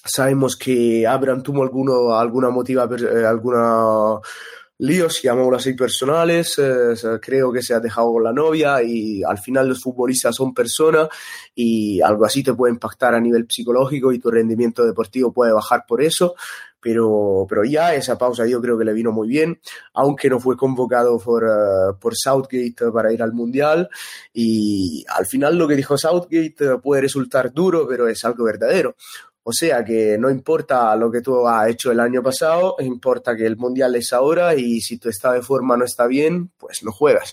Speaker 2: Sabemos que Abraham tuvo alguno, alguna motiva, eh, alguna líos, llamémoslo así, personales. Eh, creo que se ha dejado con la novia y al final los futbolistas son personas y algo así te puede impactar a nivel psicológico y tu rendimiento deportivo puede bajar por eso. Pero, pero ya esa pausa yo creo que le vino muy bien, aunque no fue convocado por, uh, por Southgate para ir al Mundial. Y al final lo que dijo Southgate puede resultar duro, pero es algo verdadero. O sea que no importa lo que tú has hecho el año pasado, importa que el mundial es ahora y si tu estado de forma no está bien, pues no juegas.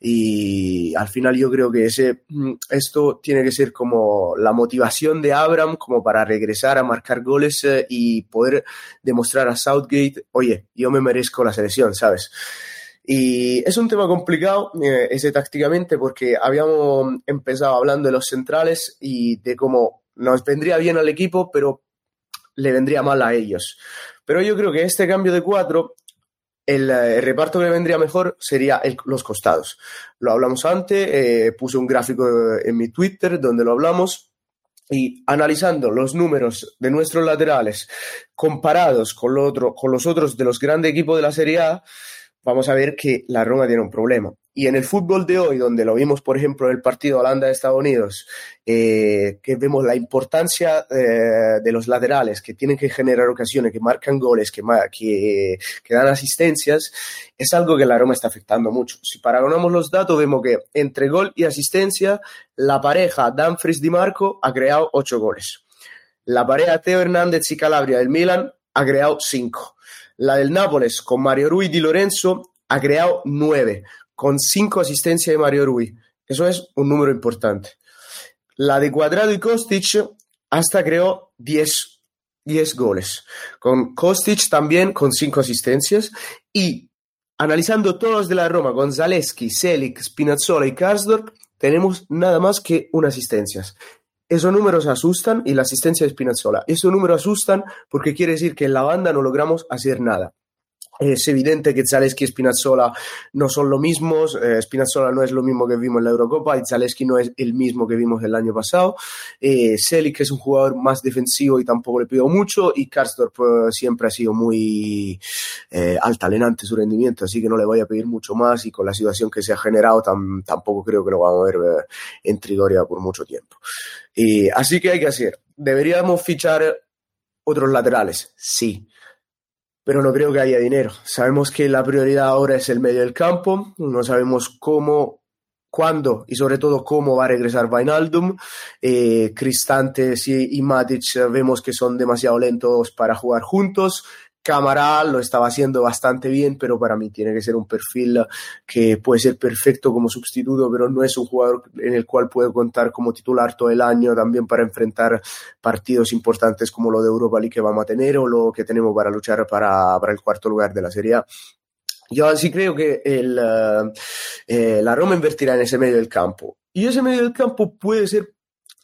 Speaker 2: Y al final yo creo que ese, mm, esto tiene que ser como la motivación de Abraham como para regresar a marcar goles eh, y poder demostrar a Southgate, oye, yo me merezco la selección, ¿sabes? Y es un tema complicado eh, ese tácticamente porque habíamos empezado hablando de los centrales y de cómo nos vendría bien al equipo, pero le vendría mal a ellos. Pero yo creo que este cambio de cuatro, el, eh, reparto que vendría mejor sería los costados. Lo hablamos antes, eh, puse un gráfico en mi Twitter donde lo hablamos y analizando los números de nuestros laterales comparados con, con los otros de los grandes equipos de la Serie A, vamos a ver que la Roma tiene un problema. Y en el fútbol de hoy, donde lo vimos, por ejemplo, en el partido Holanda-Estados Unidos, eh, que vemos la importancia eh, de los laterales, que tienen que generar ocasiones, que marcan goles, que, dan asistencias, es algo que la Roma está afectando mucho. Si paragonamos los datos, vemos que entre gol y asistencia, la pareja Danfries-Di Marco ha creado ocho goles. La pareja Teo Hernández y Calabria del Milan ha creado cinco. La del Nápoles con Mario Rui Di Lorenzo ha creado nueve, con cinco asistencias de Mario Rui. Eso es un número importante. La de Cuadrado y Kostic hasta creó 10, 10 goles. Con Kostic también con cinco asistencias. Y analizando todos los de la Roma, con Zaleski, Selic, Spinazzola y Karsdorp, tenemos nada más que una asistencias. Esos números asustan y la asistencia de Spinazzola. Esos números asustan porque quiere decir que en la banda no logramos hacer nada. Es evidente que Zaleski y Spinazzola no son lo mismo. Eh, no es lo mismo que vimos en la Eurocopa y Zaleski no es el mismo que vimos el año pasado. Eh, es un jugador más defensivo y tampoco le pido mucho. Y Karsdorp eh, siempre ha sido muy eh, altalenante su rendimiento, así que no le voy a pedir mucho más. Y con la situación que se ha generado, tampoco creo que lo vamos a ver eh, en Trigoria por mucho tiempo. Y, así que hay que hacer. ¿Deberíamos fichar otros laterales? Sí pero no creo que haya dinero. Sabemos que la prioridad ahora es el medio del campo, no sabemos cómo, cuándo y sobre todo cómo va a regresar Vainaldum. Eh, Cristantes y, y Matic vemos que son demasiado lentos para jugar juntos. Cámara lo estaba haciendo bastante bien, pero para mí tiene que ser un perfil que puede ser perfecto como sustituto, pero no es un jugador en el cual puede contar como titular todo el año también para enfrentar partidos importantes como lo de Europa League que vamos a tener o lo que tenemos para luchar para, para el cuarto lugar de la Serie A. Yo así creo que el, eh, la Roma invertirá en ese medio del campo. Y ese medio del campo puede ser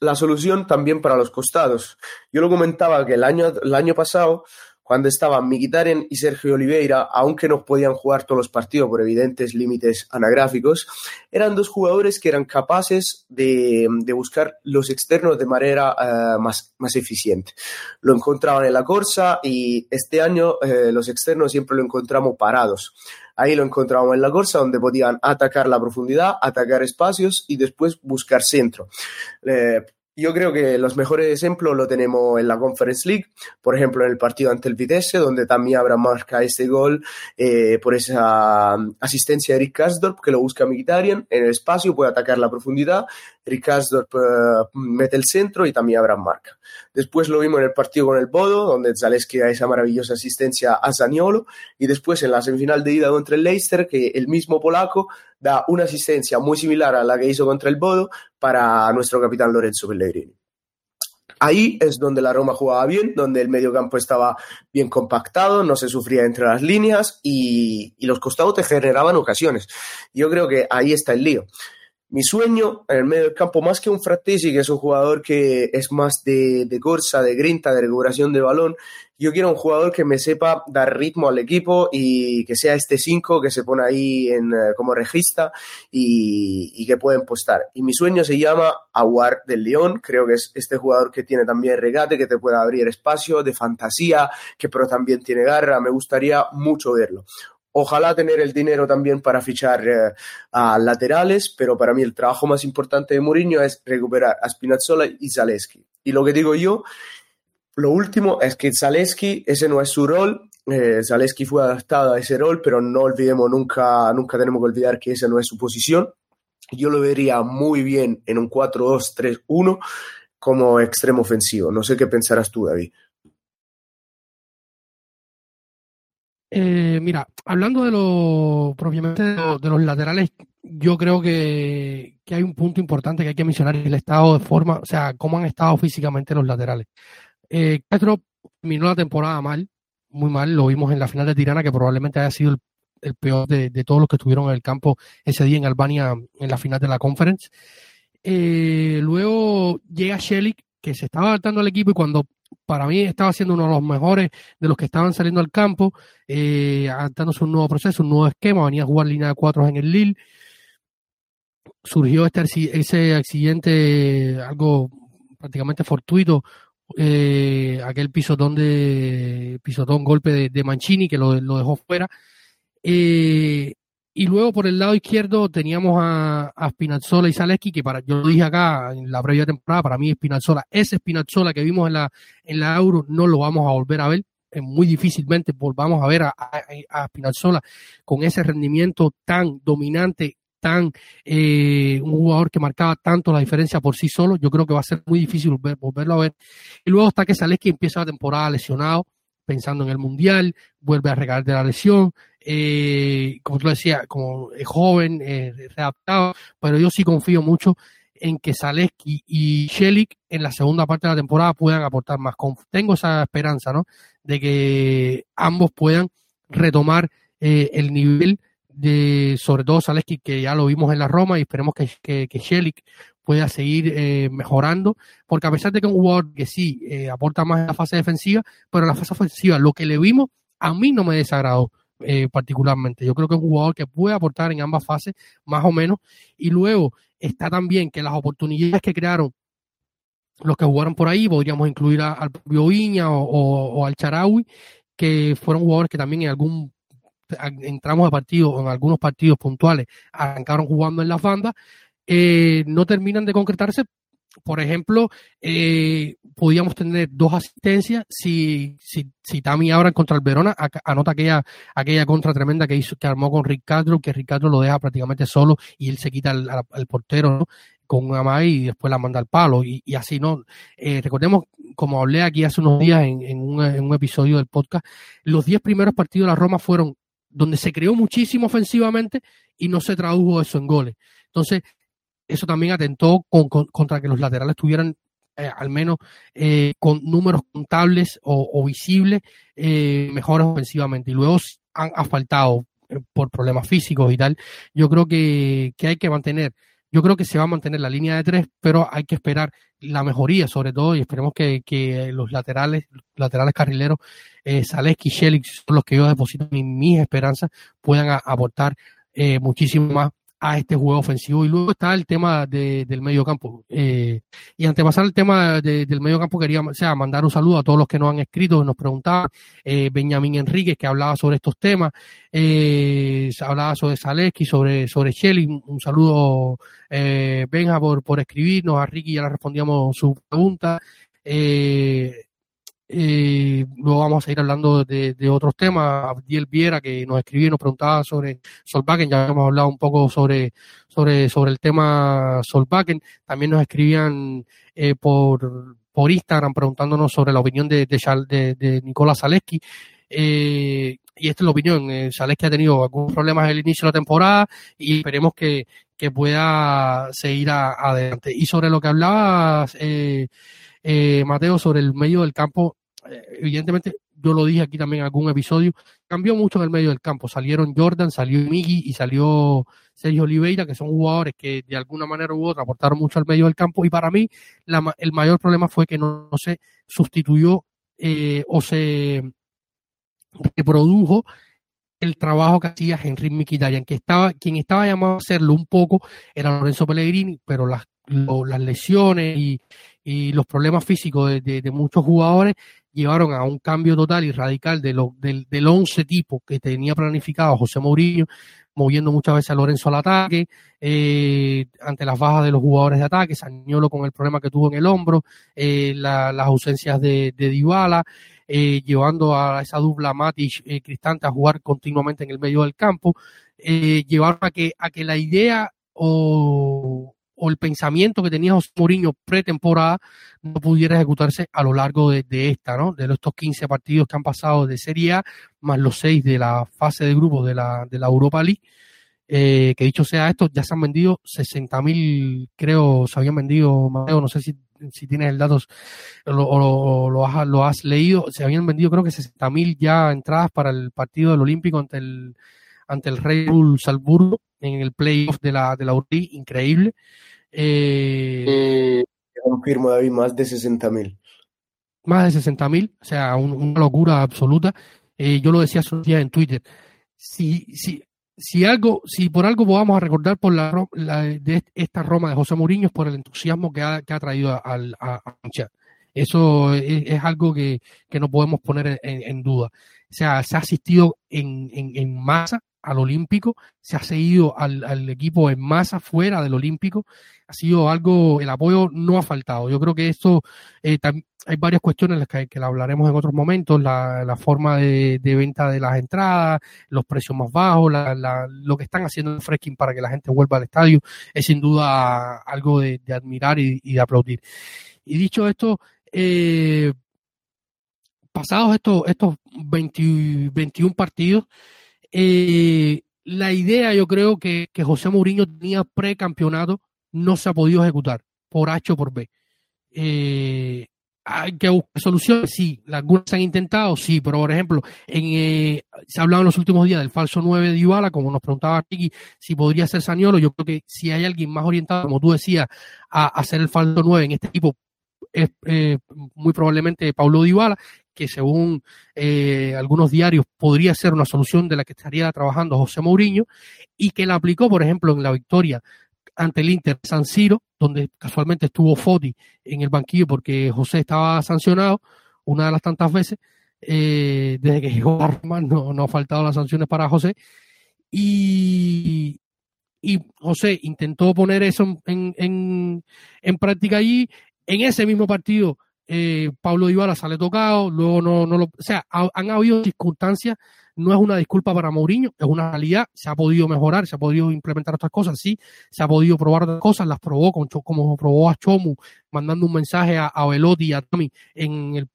Speaker 2: la solución también para los costados. Yo lo comentaba que el año, el año pasado cuando estaban Mkhitaryan y Sergio Oliveira, aunque no podían jugar todos los partidos por evidentes límites anagráficos, eran dos jugadores que eran capaces de, buscar los externos de manera eh, más, más eficiente. Lo encontraban en la Corsa y este año eh, los externos siempre lo encontramos parados. Ahí lo encontramos en la Corsa, donde podían atacar la profundidad, atacar espacios y después buscar centro. Eh, yo creo que los mejores ejemplos lo tenemos en la Conference League, por ejemplo en el partido ante el Vitesse, donde también habrá marca este gol eh, por esa um, asistencia de Rick Kasdorp, que lo busca Mkhitaryan en el espacio, puede atacar la profundidad, Rick Kasdorp uh, mete el centro y también habrá marca. Después lo vimos en el partido con el Bodo, donde Zaleski da esa maravillosa asistencia a Zaniolo, y después en la semifinal de ida contra el Leicester, que el mismo polaco da una asistencia muy similar a la que hizo contra el Bodo para nuestro capitán Lorenzo Pellegrini. Ahí es donde la Roma jugaba bien, donde el mediocampo estaba bien compactado, no se sufría entre las líneas y, y los costados te generaban ocasiones. Yo creo que ahí está el lío mi sueño en el medio del campo, más que un Frattesi, que es un jugador que es más de, de corsa, de grinta, de recuperación de balón, yo quiero un jugador que me sepa dar ritmo al equipo y que sea este 5 que se pone ahí en, eh, como regista y, y, que pueda impostar. Y mi sueño se llama Aguar del León, creo que es este jugador que tiene también regate, que te puede abrir espacio, de fantasía, que pero también tiene garra, me gustaría mucho verlo. Ojalá tener el dinero también para fichar eh, a laterales, pero para mí el trabajo más importante de Mourinho es recuperar a Spinazzola y Zaleski. Y lo que digo yo, lo último es que Zaleski, ese no es su rol, eh, Zaleski fue adaptado a ese rol, pero no olvidemos nunca, nunca tenemos que olvidar que esa no es su posición. Yo lo vería muy bien en un 4-2-3-1 como extremo ofensivo. No sé qué pensarás tú, David.
Speaker 1: Eh, mira, hablando de lo propiamente de, los laterales, yo creo que, hay un punto importante que hay que mencionar, el estado de forma, o sea, cómo han estado físicamente los laterales. Eh, Castro terminó la temporada mal, muy mal, lo vimos en la final de Tirana, que probablemente haya sido el, peor de, todos los que estuvieron en el campo ese día en Albania en la final de la conference. Eh, luego llega Shelik, que se estaba adaptando al equipo y cuando para mí estaba siendo uno de los mejores de los que estaban saliendo al campo, eh, adaptándose a un nuevo proceso, un nuevo esquema, venía a jugar línea de cuatro en el Lille. Surgió este, ese accidente, algo prácticamente fortuito, eh, aquel pisotón de pisotón golpe de, Mancini que lo, dejó fuera. Eh, y luego por el lado izquierdo teníamos a, a y Zaleski, que para, yo lo dije acá en la previa temporada, para mí Spinazzola, ese Spinazzola que vimos en la, en la Euro, no lo vamos a volver a ver. Muy difícilmente volvamos a ver a, a, con ese rendimiento tan dominante, tan eh, un jugador que marcaba tanto la diferencia por sí solo. Yo creo que va a ser muy difícil volverlo a ver. Y luego está que Zaleski empieza la temporada lesionado, pensando en el Mundial, vuelve a regalar de la lesión, eh, como tú decías, como es joven, eh, readaptado, pero yo sí confío mucho en que Zaleski y Shelik en la segunda parte de la temporada puedan aportar más. Tengo esa esperanza, ¿no? De que ambos puedan retomar eh, el nivel de, sobre todo Zaleski, que ya lo vimos en la Roma, y esperemos que, que, que Shelik pueda seguir eh, mejorando, porque a pesar de que un jugador que sí eh, aporta más en la fase defensiva, pero en la fase ofensiva, lo que le vimos, a mí no me desagradó eh, particularmente. Yo creo que es un jugador que puede aportar en ambas fases, más o menos, y luego está también que las oportunidades que crearon los que jugaron por ahí, podríamos incluir al propio Viña o, al Charaui, que fueron jugadores que también en algún entramos a partidos, en algunos partidos puntuales, arrancaron jugando en las bandas, eh, no terminan de concretarse. Por ejemplo, eh, podíamos tener dos asistencias si, si, si Tami Abra contra el Verona anota aquella, aquella contra tremenda que hizo, que armó con Ricardo, que Ricardo lo deja prácticamente solo y él se quita al, portero, con Amay y después la manda al palo y, así no. Eh, recordemos, como hablé aquí hace unos días en, un, episodio del podcast, los 10 primeros partidos de la Roma fueron donde se creó muchísimo ofensivamente y no se tradujo eso en goles. Entonces, eso también atentó contra que los laterales tuvieran eh, al menos eh, con números contables o, visibles eh, mejores ofensivamente. Y luego han asfaltado por problemas físicos y tal. Yo creo que, hay que mantener, yo creo que se va a mantener la línea de tres, pero hay que esperar la mejoría sobre todo y esperemos que, los laterales, laterales carrileros, eh, y Shelix son los que yo deposito mis esperanzas, puedan aportar muchísimo más a este juego ofensivo. Y luego está el tema del medio campo. Eh, y antes de al tema del medio campo, quería sea, mandar un saludo a todos los que nos han escrito, nos preguntaban. Eh, Benjamín Enríquez, que hablaba sobre estos temas. Eh, hablaba sobre Zaleski, sobre, sobre Shelly. Un, saludo, eh, Benja, por, por escribirnos. A Ricky ya le respondíamos su pregunta. Eh, luego vamos a ir hablando de, otros temas. Abdiel Viera, que nos escribió y nos preguntaba sobre Solbakken, ya hemos hablado un poco sobre, sobre, sobre el tema Solbakken. También nos escribían eh, por, por Instagram preguntándonos sobre la opinión de, de, Nicolás Zaleski. Eh, y esta es la opinión. Eh, ha tenido algunos problemas en el inicio de la temporada y esperemos que, que pueda seguir adelante. Y sobre lo que hablabas, eh, eh, Mateo, sobre el medio del campo, evidentemente, yo lo dije aquí también en algún episodio, cambió mucho en el medio del campo. Salieron Jordan, salió Miggy y salió Sergio Oliveira, que son jugadores que de alguna manera u otra aportaron mucho al medio del campo. Y para mí, el mayor problema fue que no, se sustituyó eh, o se reprodujo el trabajo que hacía Henry Mkhitaryan, que estaba, quien estaba llamado a hacerlo un poco era Lorenzo Pellegrini, pero las, las lesiones y, y, los problemas físicos de, muchos jugadores llevaron a un cambio total y radical de lo, del, del once tipo que tenía planificado José Mourinho, moviendo muchas veces a Lorenzo al ataque, eh, ante las bajas de los jugadores de ataque, Sañolo con el problema que tuvo en el hombro, eh, las ausencias de, de eh, llevando a esa dupla Matic Cristante a jugar continuamente en el medio del campo, llevaron a que, a que la idea o, o el pensamiento que tenía José Mourinho pretemporada no pudiera ejecutarse a lo largo de, esta, ¿no? De estos 15 partidos que han pasado de Serie A, más los 6 de la fase de grupos de la, de la Europa League. Eh, que dicho sea esto, ya se han vendido 60.000, creo, se habían vendido, Mateo, no sé si, si tienes el dato o lo, has, lo has leído, se habían vendido creo que 60.000 ya entradas para el partido del Olímpico ante el, ante el Red Bull Salzburgo en el playoff de la, de la increíble.
Speaker 2: Eh, confirmo, David, más de 60 mil.
Speaker 1: Más de 60 mil, o sea, una locura absoluta. Eh, yo lo decía hace unos días en Twitter. Si, si, si algo, si por algo podamos recordar por la, de esta Roma de José Mourinho es por el entusiasmo que ha, que ha traído al, a, a Eso es, algo que, que, no podemos poner en, duda. O sea, se ha asistido en, en, en masa al Olímpico, se ha seguido al, equipo en masa fuera del Olímpico, ha sido algo, el apoyo no ha faltado. Yo creo que esto, eh, hay varias cuestiones las que, que la hablaremos en otros momentos, la, la forma de, venta de las entradas, los precios más bajos, la, lo que están haciendo en Fresking para que la gente vuelva al estadio, es sin duda algo de, admirar y, de aplaudir. Y dicho esto, eh, pasados estos, estos 21 partidos, eh, la idea, yo creo que, que José Mourinho tenía precampeonato, no se ha podido ejecutar por H o por B. Eh, hay que buscar soluciones, sí. Algunas se han intentado, sí, pero por ejemplo, en, eh, se ha hablado en los últimos días del falso 9 de Ibala, como nos preguntaba Ricky, si podría ser Saniolo. Yo creo que si hay alguien más orientado, como tú decías, a hacer el falso 9 en este equipo, es eh, muy probablemente Paulo Dybala, que según eh, algunos diarios podría ser una solución de la que estaría trabajando José Mourinho y que la aplicó, por ejemplo, en la victoria ante el Inter San Siro, donde casualmente estuvo Foti en el banquillo porque José estaba sancionado una de las tantas veces. Eh, desde que llegó a no, no ha faltado las sanciones para José. Y, y José intentó poner eso en, en, en práctica allí. En ese mismo partido eh, Pablo Dybala sale tocado, luego no, no lo, o sea, han habido circunstancias, no es una disculpa para Mourinho, es una realidad, se ha podido mejorar, se ha podido implementar otras cosas, sí, se ha podido probar otras cosas, las probó con, como probó a Chomu, mandando un mensaje a, a Velotti y a Tommy en el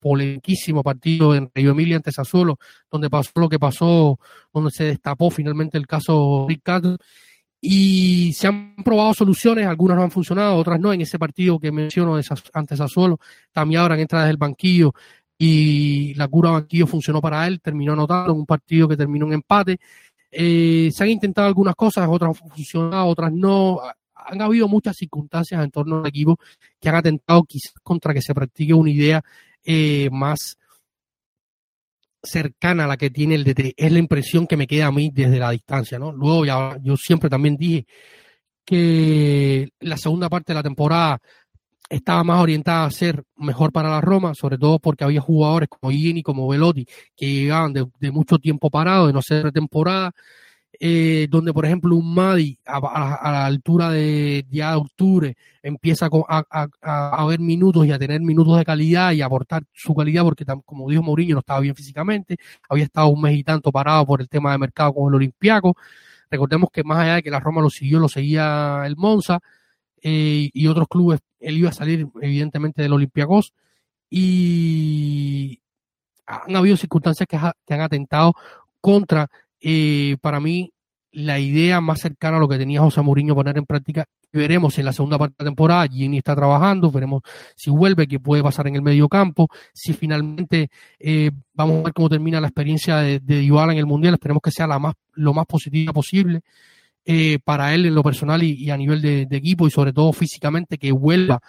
Speaker 1: polémiquísimo partido en Río Emilia ante Sassuolo, donde pasó lo que pasó, donde se destapó finalmente el caso Ricardo y se han probado soluciones, algunas no han funcionado, otras no. En ese partido que menciono antes a Sassuolo, también ahora entra desde el banquillo y la cura banquillo funcionó para él, terminó anotando en un partido que terminó en empate. Eh, se han intentado algunas cosas, otras han funcionado, otras no. Han habido muchas circunstancias en torno al equipo que han atentado quizás contra que se practique una idea eh, más cercana a la que tiene el DT. Es la impresión que me queda a mí desde la distancia, ¿no? Luego ya, yo siempre también dije que la segunda parte de la temporada estaba más orientada a ser mejor para la Roma, sobre todo porque había jugadores como Gini, como Velotti, que llegaban de, de mucho tiempo parado, de no ser temporada, eh, donde por ejemplo un Madi a, la altura de ya de octubre empieza a, a, ver minutos y a tener minutos de calidad y aportar su calidad porque como dijo Mourinho no estaba bien físicamente, había estado un mes y tanto parado por el tema de mercado con el Olimpiaco. Recordemos que más allá de que la Roma lo siguió, lo seguía el Monza eh, y otros clubes, él iba a salir evidentemente del Olympiacos y han habido circunstancias que han atentado contra eh, para mí la idea más cercana a lo que tenía José Mourinho poner en práctica. Veremos en la segunda parte de la temporada, Gini está trabajando, veremos si vuelve, qué puede pasar en el medio campo, si finalmente eh, vamos a ver cómo termina la experiencia de, de en el Mundial, esperemos que sea la más, lo más positiva posible eh, para él en lo personal y, a nivel de, equipo y sobre todo físicamente, que vuelva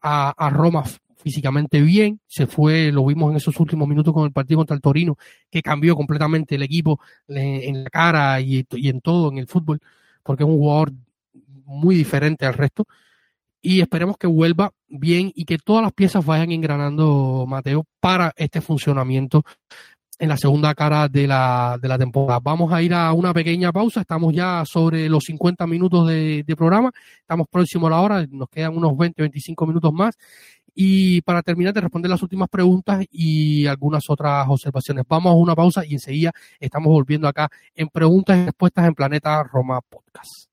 Speaker 1: a Roma físicamente bien, se fue, lo vimos en esos últimos minutos con el partido contra el Torino, que cambió completamente el equipo en la cara y, en todo en el fútbol, porque es un jugador muy diferente al resto. Y esperemos que vuelva bien y que todas las piezas vayan engranando, Mateo, para este funcionamiento en la segunda cara de la, de la temporada. Vamos a ir a una pequeña pausa, estamos ya sobre los 50 minutos de, de programa, estamos próximos a la hora, nos quedan unos 20, 25 minutos más y para terminar de responder las últimas preguntas y algunas otras observaciones, vamos a una pausa y enseguida estamos volviendo acá en preguntas y respuestas en Planeta Roma Podcast.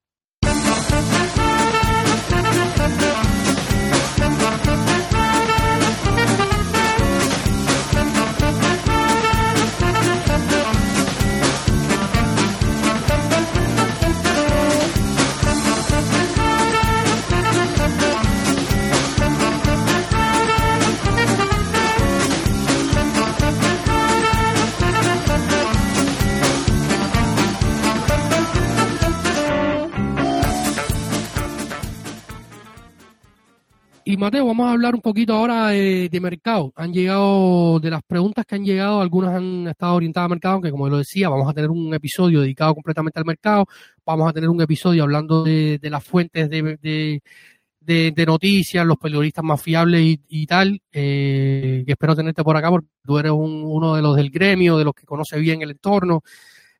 Speaker 1: Y Mateo, vamos a hablar un poquito ahora de, mercado. Han llegado, de las preguntas que han llegado, algunas han estado orientadas al mercado, que como lo decía, vamos a tener un episodio dedicado completamente al mercado, vamos a tener un episodio hablando de, las fuentes de, de, noticias, los periodistas más fiables y, tal, eh, que espero tenerte por acá porque tú eres uno de los del gremio, de los que conoce bien el entorno,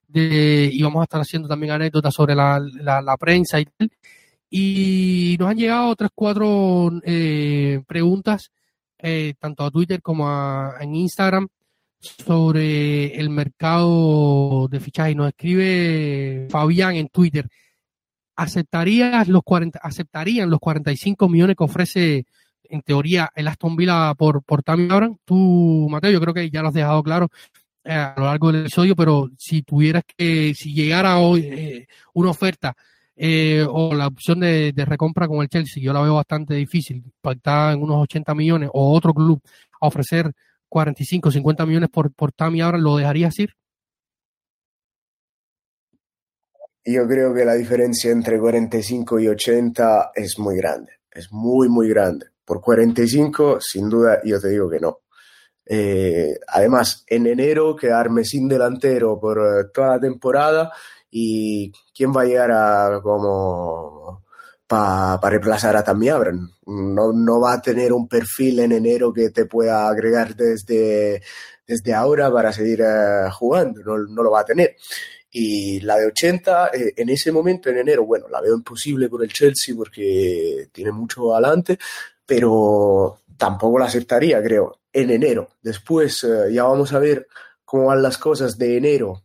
Speaker 1: de, y vamos a estar haciendo también anécdotas sobre la, la, la prensa y tal. Y nos han llegado otras cuatro eh, preguntas, eh, tanto a Twitter como a, en Instagram, sobre el mercado de fichaje. Nos escribe Fabián en Twitter. ¿Aceptarías los 40, ¿Aceptarían los 45 millones que ofrece, en teoría, el Aston Villa por, por Tammy Abraham? Tú, Mateo, yo creo que ya lo has dejado claro eh, a lo largo del episodio, pero si tuvieras que, si llegara hoy una oferta eh, o la opción de, recompra con el Chelsea, yo la veo bastante difícil, pactar en unos 80 millones, o otro club a ofrecer 45, 50 millones por, por Tammy ahora, ¿lo dejarías ir?
Speaker 2: Yo creo que la diferencia entre 45 y 80 es muy grande, es muy, muy grande. Por 45, sin duda, yo te digo que no. Eh, además, en enero quedarme sin delantero por eh, toda la temporada y quién va a llegar a como para reemplazar a Tammy Abraham. No, no va a tener un perfil en enero que te pueda agregar desde, desde ahora para seguir eh, jugando, no, no, lo va a tener. Y la de 80, eh, en ese momento, en enero, bueno, la veo imposible por el Chelsea porque tiene mucho adelante, pero tampoco la aceptaría, creo, en enero. Después eh, ya vamos a ver cómo van las cosas de enero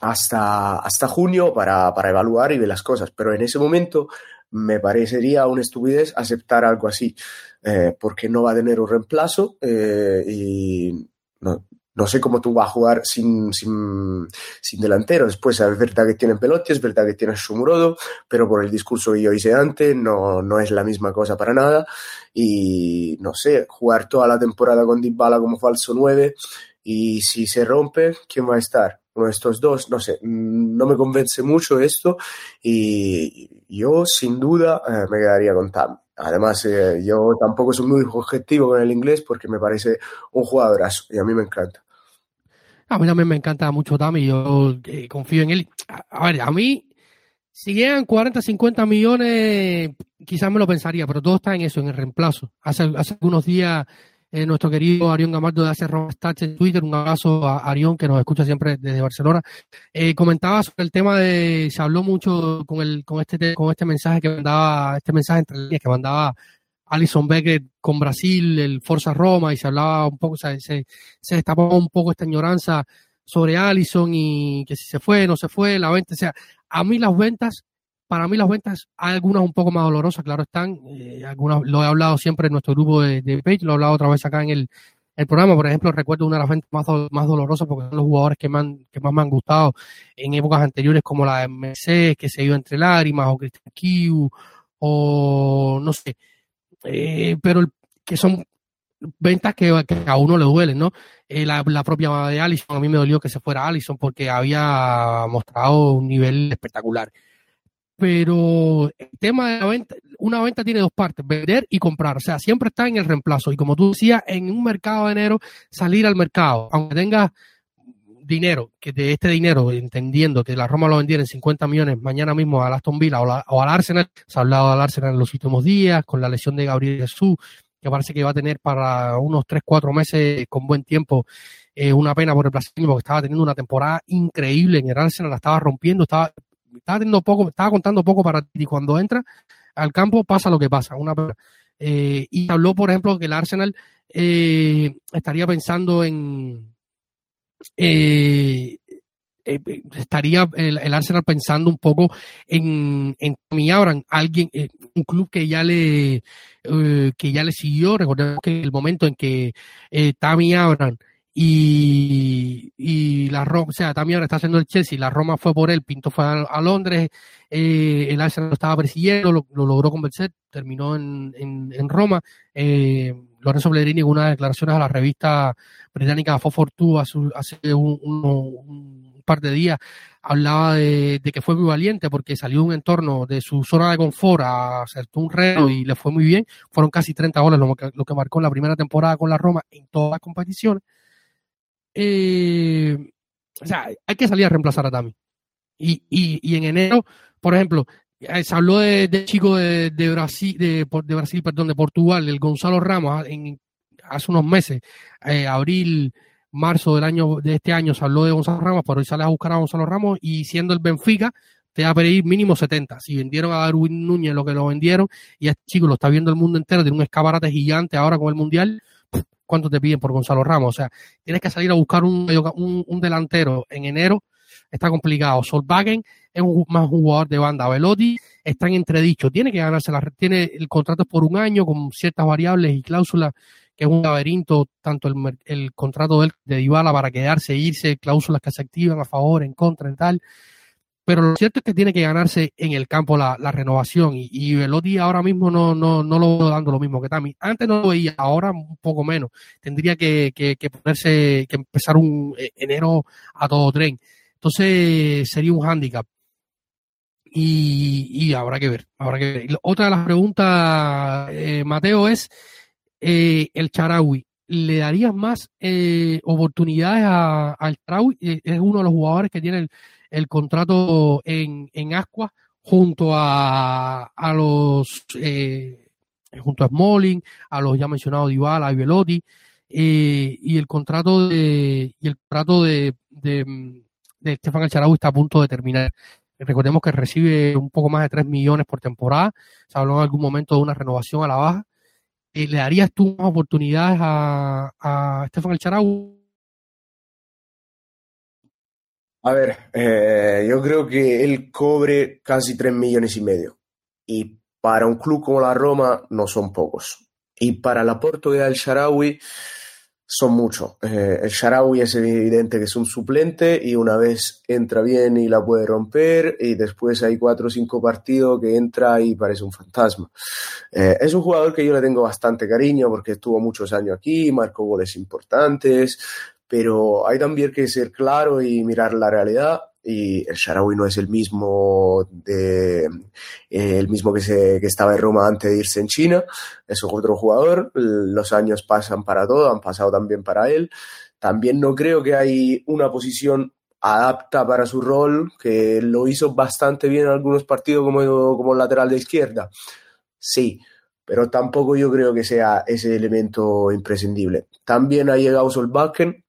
Speaker 2: hasta, hasta junio para, para evaluar y ver las cosas. Pero en ese momento me parecería una estupidez aceptar algo así, eh, porque no va a tener un reemplazo eh, y no, no, sé cómo tú vas a jugar sin, sin, sin, delantero. Después es verdad que tienen Pelotti, es verdad que tienen Sumurodo, pero por el discurso que yo hice antes no, no es la misma cosa para nada. Y no sé, jugar toda la temporada con Dybala como falso 9 y si se rompe, ¿quién va a estar? Estos dos, no sé, no me convence mucho esto y yo sin duda eh, me quedaría con Tam. Además, eh, yo tampoco soy muy objetivo con el inglés porque me parece un jugadorazo y a mí me encanta.
Speaker 1: A mí también me encanta mucho Tam y yo eh, confío en él. A, ver, a mí, si llegan 40, 50 millones, quizás me lo pensaría, pero todo está en eso, en el reemplazo. Hace, hace algunos días eh, nuestro querido Arión Gamardo de hace Stats en Twitter, un abrazo a Arión que nos escucha siempre desde Barcelona, eh, comentaba sobre el tema de, se habló mucho con el, con este, con este mensaje que mandaba, este mensaje entre líneas que mandaba Alison Becker con Brasil, el Forza Roma, y se hablaba un poco, se, se, destapó un poco esta añoranza sobre Alison y que si se fue, no se fue, la venta, o sea, a mí las ventas para mí las ventas, algunas un poco más dolorosas, claro están. Eh, algunas lo he hablado siempre en nuestro grupo de, Page, lo he hablado otra vez acá en el, el programa. Por ejemplo, recuerdo una de las ventas más, más dolorosas porque son los jugadores que, que más me han gustado en épocas anteriores, como la de Mercedes, que se iba entre lágrimas, o Christian Kiu, o no sé. Eh, pero que son ventas que, a uno le duelen, ¿no? Eh, la, la, propia de Allison, a mí me dolió que se fuera Allison porque había mostrado un nivel espectacular pero el tema de la venta, una venta tiene dos partes, vender y comprar, o sea, siempre está en el reemplazo. Y como tú decías, en un mercado de enero, salir al mercado, aunque tengas dinero, que de este dinero, entendiendo que la Roma lo vendiera en 50 millones mañana mismo a Aston Villa o, al Arsenal, se ha hablado del Arsenal en los últimos días, con la lesión de Gabriel Jesús, que parece que va a tener para unos 3, 4 meses con buen tiempo eh, una pena por el brasileño, porque estaba teniendo una temporada increíble en el Arsenal, la estaba rompiendo, estaba estaba contando poco para ti. Y cuando entra al campo pasa lo que pasa. Una, eh, y habló, por ejemplo, que el Arsenal eh, estaría pensando en eh, estaría el, Arsenal pensando un poco en, en Tommy Abraham, alguien, un club que ya le que ya le siguió. Recordemos que el momento en que Tammy Abraham y, y la Roma, o sea, también ahora está haciendo el Chelsea, la Roma fue por él, Pinto fue a, Londres, eh, el Arsenal lo estaba persiguiendo, lo, logró convencer, terminó en, en, Roma. Eh, Lorenzo Pellegrini en unas declaraciones a la revista británica Fofortu hace, hace un, un, par de días hablaba de, que fue muy valiente porque salió de un entorno de su zona de confort a hacer un reto y le fue muy bien. Fueron casi 30 goles lo que, lo que marcó la primera temporada con la Roma en todas las competiciones eh, o sea, hay que salir a reemplazar a Tami. Y, y, y en enero, por ejemplo, eh, se habló de, chico de, de, Brasil, de, de, Brasil, perdón, de Portugal, el Gonzalo Ramos, en, hace unos meses, eh, abril, marzo del año, de este año, se habló de Gonzalo Ramos, pero hoy sale a buscar a Gonzalo Ramos y siendo el Benfica, te va a pedir mínimo 70. Si vendieron a Darwin Núñez lo que lo vendieron, y este chico lo está viendo el mundo entero, tiene un escaparate gigante ahora con el Mundial, cuánto te piden por Gonzalo Ramos. O sea, tienes que salir a buscar un, un, delantero en enero, está complicado. Solvagen es un, más jugador de banda. Velotti está en entredicho, tiene que ganarse la, tiene el contrato por un año con ciertas variables y cláusulas que es un laberinto, tanto el, el contrato de, de para quedarse, irse, cláusulas que se activan a favor, en contra, en tal pero lo cierto es que tiene que ganarse en el campo la, renovación y, y, Velotti ahora mismo no, no, no lo veo dando lo mismo que Tami. Antes no lo veía, ahora un poco menos. Tendría que, que, ponerse, que empezar un eh, enero a todo tren. Entonces sería un hándicap. Y, y, habrá que ver, habrá que ver. Otra de las preguntas, eh, Mateo, es eh, el Charawi. ¿Le darías más oportunidades al Charawi? es uno de los jugadores que tiene el, el contrato en, en Ascua junto a, a los eh, junto a Smalling, a los ya mencionados Dybala y Velotti, eh, y el contrato de y el contrato de, de, de Estefan está a punto de terminar. Recordemos que recibe un poco más de 3 millones por temporada. Se habló en algún momento de una renovación a la baja. ¿le darías tú más oportunidades a, a Estefan El
Speaker 2: A ver, eh, yo creo que él cobre casi 3 millones y medio. Y para un club como la Roma no son pocos. Y para el aporte de Sharawi son muchos. Eh, el Sharawi es evidente que es un suplente y una vez entra bien y la puede romper y después hay cuatro o cinco partidos que entra y parece un fantasma. Eh, es un jugador que yo le tengo bastante cariño porque estuvo muchos años aquí, marcó goles importantes, pero hay también que ser claro y mirar la realidad y el Sharawi no es el mismo de eh, el mismo que, se, que estaba en Roma antes de irse en China, es otro jugador, los años pasan para todo, han pasado también para él. También no creo que hay una posición adapta para su rol, que lo hizo bastante bien en algunos partidos como, como lateral de izquierda. Sí, pero tampoco yo creo que sea ese elemento imprescindible. También ha llegado Solbakken,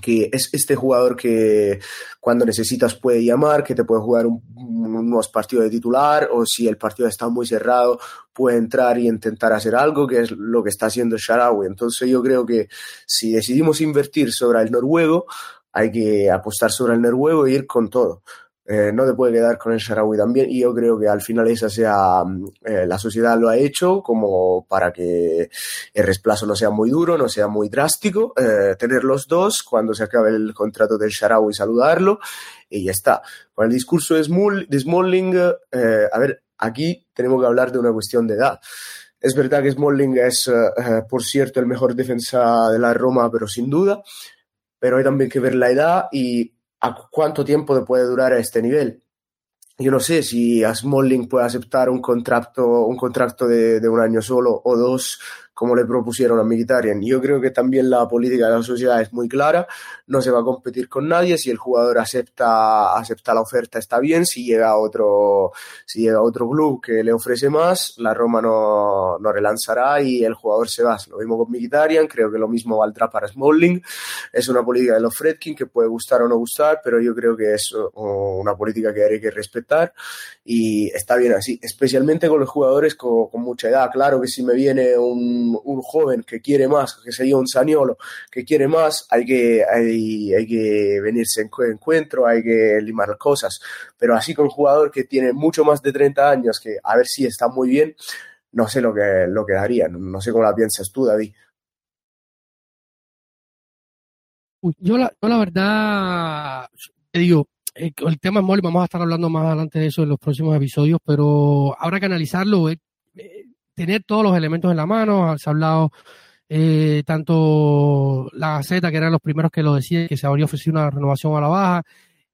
Speaker 2: que es este jugador que cuando necesitas puede llamar, que te puede jugar unos partidos de titular o si el partido está muy cerrado puede entrar y intentar hacer algo, que es lo que está haciendo Sharawi. Entonces yo creo que si decidimos invertir sobre el noruego, hay que apostar sobre el noruego e ir con todo. Eh, no te puede quedar con el Sharawi también y yo creo que al final esa sea mm, eh, la sociedad lo ha hecho como para que el resplazo no sea muy duro, no sea muy drástico, eh, tener los dos cuando se acabe el contrato del Sharawi saludarlo y ya está. Con el discurso de, Smalling, a ver, aquí tenemos que hablar de una cuestión de edad. Es verdad que Smalling es, por cierto, el mejor defensa de la Roma, pero sin duda, pero hay también que ver la edad y a cuánto tiempo puede durar este nivel. Yo no sé si a Smalling puede aceptar un contrato, un contrato de, de un año solo o dos como le propusieron a Mkhitaryan. Yo creo que también la política de la sociedad es muy clara, no se va a competir con nadie, si el jugador acepta, acepta la oferta está bien, si llega otro, si llega otro club que le ofrece más, la Roma no, no relanzará y el jugador se va. Lo mismo con Mkhitaryan, creo que lo mismo valdrá para Smalling. Es una política de los Fredkin que puede gustar o no gustar, pero yo creo que es una política que hay que respetar y está bien así, especialmente con los jugadores con, con mucha edad. Claro que si me viene un un, joven que quiere más, que sería un Saniolo, que quiere más, hay que, hay, hay que venirse en encuentro, hay que limar cosas. Pero así con un jugador que tiene mucho más de 30 años, que a ver si está muy bien, no sé lo que, lo que daría. No sé cómo la piensas tú, David.
Speaker 1: Yo la, yo la verdad, te digo, el, el tema es mole, vamos a estar hablando más adelante de eso en los próximos episodios, pero habrá que analizarlo. Eh, tener todos los elementos en la mano. Se ha hablado eh, tanto la Gaceta, que eran los primeros que lo decían, que se habría ofrecido una renovación a la baja.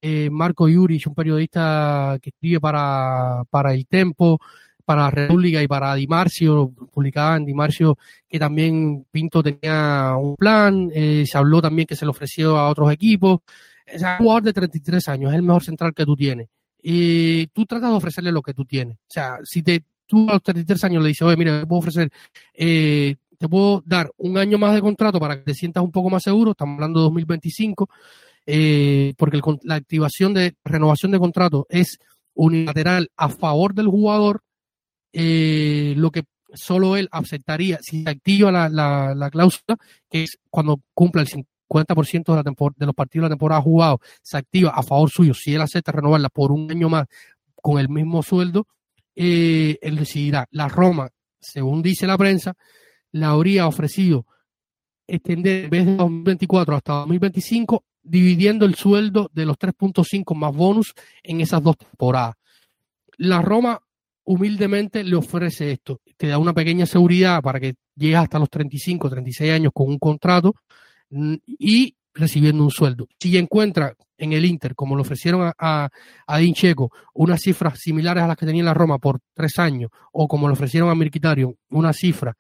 Speaker 1: Eh, Marco Yurich, un periodista que escribe para, para El Tempo, para República y para Dimarcio, publicaba en Dimarcio que también Pinto tenía un plan, eh, se habló también que se le ofreció a otros equipos. Es un jugador de 33 años, es el mejor central que tú tienes. Y tú tratas de ofrecerle lo que tú tienes. O sea, si te, tú a los 33 años le dices, oye, mira, te puedo ofrecer, eh, te puedo dar un año más de contrato para que te sientas un poco más seguro, estamos hablando de 2025, eh, porque la activación de renovación de contrato es unilateral a favor del jugador, eh, lo que solo él aceptaría si se activa la, la, la cláusula, que es cuando cumpla el 50% de, la de los partidos de la temporada jugados, se activa a favor suyo, si él acepta renovarla por un año más con el mismo sueldo, eh, decidirá. La Roma, según dice la prensa, la habría ofrecido extender en vez de 2024 hasta 2025, dividiendo el sueldo de los 3.5 más bonus en esas dos temporadas. La Roma humildemente le ofrece esto, te da una pequeña seguridad para que llegues hasta los 35, 36 años con un contrato mm, y recibiendo un sueldo. Si encuentra en el Inter, como lo ofrecieron a, a, a Dincheco, unas cifras similares a las que tenía la Roma por tres años, o como lo ofrecieron a Mirquitario, una cifra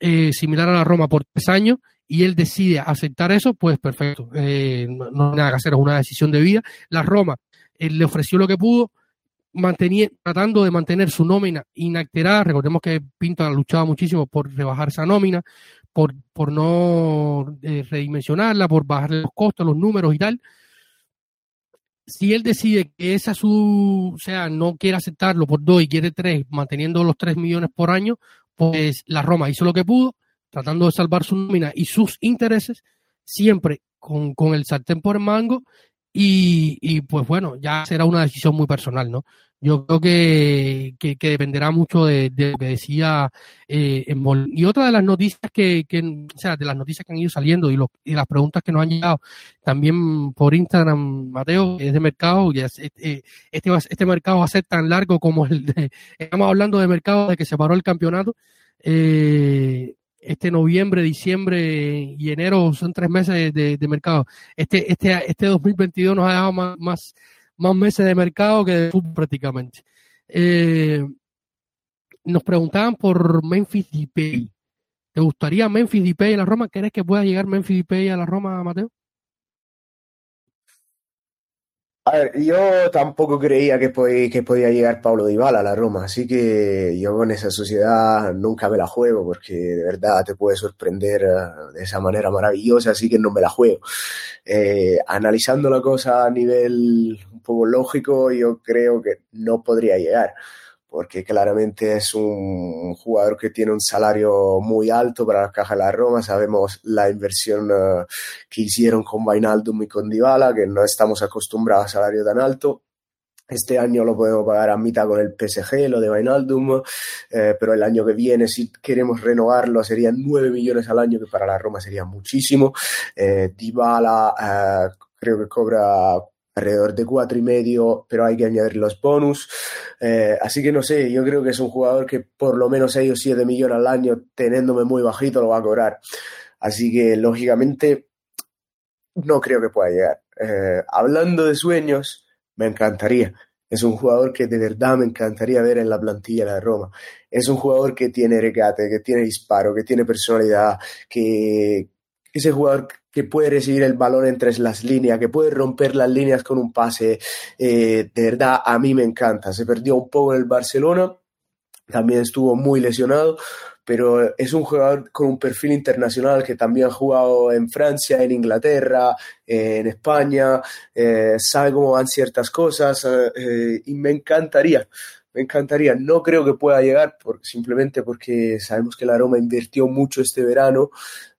Speaker 1: eh, similar a la Roma por tres años, y él decide aceptar eso, pues perfecto, eh, no, hay nada que hacer, es una decisión de vida. La Roma eh, le ofreció lo que pudo, tratando de mantener su nómina inalterada. Recordemos que Pinto ha luchado muchísimo por rebajar esa nómina, por, por no eh, redimensionarla, por bajarle los costos, los números y tal. Si él decide que esa su, o sea, no quiere aceptarlo por dos y quiere tres, manteniendo los tres millones por año, pues la Roma hizo lo que pudo, tratando de salvar su nómina y sus intereses, siempre con, con el sartén por el mango, y, y, pues bueno, ya será una decisión muy personal, ¿no? Yo creo que, que, dependerá mucho de, lo que decía eh, Y otra de las noticias que, que, o sea, de las noticias que han ido saliendo y, y las preguntas que nos han llegado también por Instagram, Mateo, es de mercado, y este, este, este mercado va a ser tan largo como el de, estamos hablando de mercado de que se paró el campeonato. Eh, este noviembre, diciembre y enero son tres meses de, de mercado. Este, este, este 2022 nos ha dejado más, más más meses de mercado que de fútbol prácticamente. Eh, nos preguntaban por Memphis Depay. ¿Te gustaría Memphis Depay a la Roma? ¿Crees que pueda llegar Memphis Depay a la Roma, Mateo?
Speaker 2: A ver, yo tampoco creía que, podía llegar Pablo Dybala a la Roma, así que yo con esa sociedad nunca me la juego porque de verdad te puede sorprender eh, de esa manera maravillosa, así que no me la juego. Eh, analizando la cosa a nivel un poco lógico, yo creo que no podría llegar porque claramente es un jugador que tiene un salario muy alto para la caja de la Roma. Sabemos la inversión uh, que hicieron con Vainaldum y con Dybala, que no estamos acostumbrados a salario tan alto. Este año lo podemos pagar a mitad con el PSG, lo de Vainaldum, eh, pero el año que viene, si queremos renovarlo, serían 9 millones al año, que para la Roma sería muchísimo. Eh, Dybala eh, creo que cobra alrededor de cuatro y medio, pero hay que añadir los bonus. Eh, así que no sé, yo creo que es un jugador que por lo menos 6 o 7 millones al año, teniéndome muy bajito, lo va a cobrar. Así que lógicamente no creo que pueda llegar. Eh, hablando de sueños, me encantaría. Es un jugador que de verdad me encantaría ver en la plantilla de Roma. Es un jugador que tiene regate, que tiene disparo, que tiene personalidad, que ese jugador que puede recibir el balón entre las líneas, que puede romper las líneas con un pase, eh, de verdad a mí me encanta. Se perdió un poco en el Barcelona, también estuvo muy lesionado, pero es un jugador con un perfil internacional que también ha jugado en Francia, en Inglaterra, en España, eh, sabe cómo van ciertas cosas eh, y me encantaría. Me encantaría, no creo que pueda llegar simplemente porque sabemos que la Roma invirtió mucho este verano,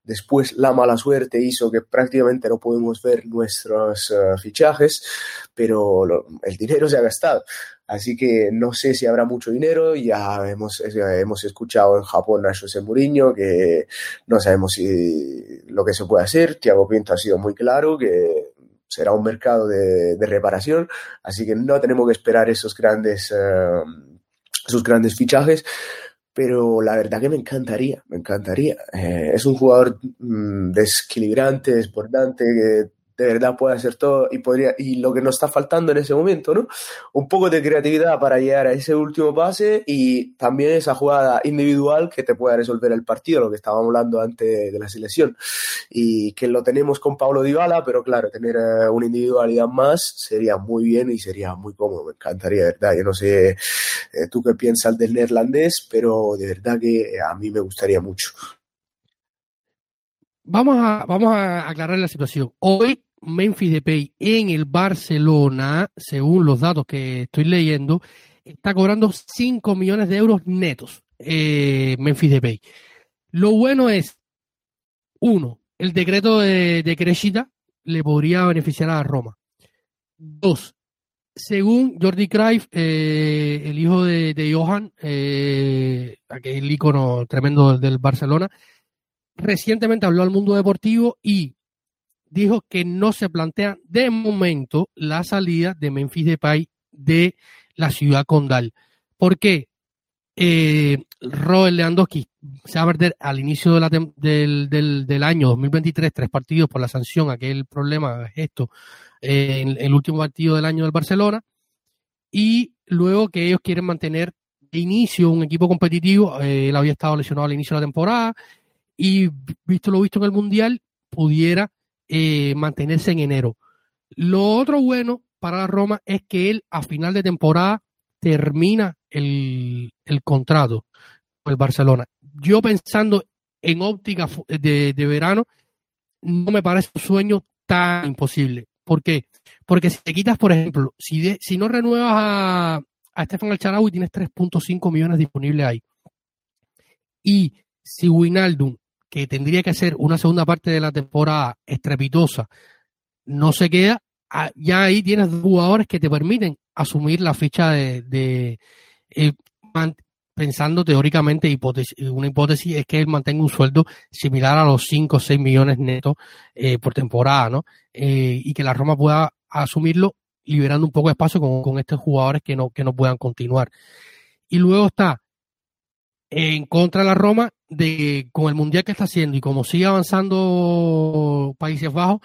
Speaker 2: Después la mala suerte hizo que prácticamente no podemos ver nuestros eh, fichajes, pero el dinero se ha gastado. Así que no sé si habrá mucho dinero. Ya hemos, hemos escuchado en Japón a José Mourinho que no sabemos si lo que se puede hacer. Thiago Pinto ha sido muy claro que será un mercado de, reparación. Así que no tenemos que esperar esos grandes, eh, esos grandes fichajes pero la verdad que me encantaría, me encantaría. Eh, es un jugador mm, desequilibrante, desbordante, de verdad puede hacer todo y podría y lo que nos está faltando en ese momento, ¿no? Un poco de creatividad para llegar a ese último pase y también esa jugada individual que te pueda resolver el partido, lo que estábamos hablando antes de la selección y que lo tenemos con Pablo Dybala, pero claro, tener eh, una individualidad más sería muy bien y sería muy cómodo, me encantaría, de verdad. Yo no sé eh, tú qué piensas del neerlandés, pero de verdad que a mí me gustaría mucho.
Speaker 1: Vamos a, vamos a aclarar la situación. Hoy Memphis Depay en el Barcelona, según los datos que estoy leyendo, está cobrando 5 millones de euros netos eh, Memphis Depay. Lo bueno es, uno, el decreto de, de le podría beneficiar a Roma. Dos, según Jordi Cruyff, eh, el hijo de, Johan, eh, aquel ícono tremendo del Barcelona, recientemente habló al mundo deportivo y dijo que no se plantea de momento la salida de Memphis Depay de la ciudad condal. ¿Por qué? Eh, Robert Lewandowski se va a perder al inicio del, año 2023 tres partidos por la sanción, aquel problema, esto, eh, en el último partido del año del Barcelona, y luego que ellos quieren mantener de inicio un equipo competitivo, eh, él había estado lesionado al inicio de la temporada, y visto lo visto en el Mundial, pudiera eh, mantenerse en enero. Lo otro bueno para la Roma es que él a final de temporada termina el, contrato con el Barcelona. Yo pensando en óptica de, verano, no me parece un sueño tan imposible. ¿Por qué? Porque si te quitas, por ejemplo, si, si no renuevas a, a Estefan y tienes 3.5 millones disponibles ahí y si Winaldum, que tendría que hacer una segunda parte de la temporada estrepitosa, no se queda, ah, ya ahí tienes jugadores que te permiten asumir la ficha de, eh, pensando teóricamente, una hipótesis es que él mantenga un sueldo similar a los 5 o 6 millones netos eh, por temporada, ¿no? Eh, y que la Roma pueda asumirlo liberando un poco de espacio con, estos jugadores que no, que no puedan continuar. Y luego está en contra de la Roma de con el mundial que está haciendo y como sigue avanzando Países Bajos,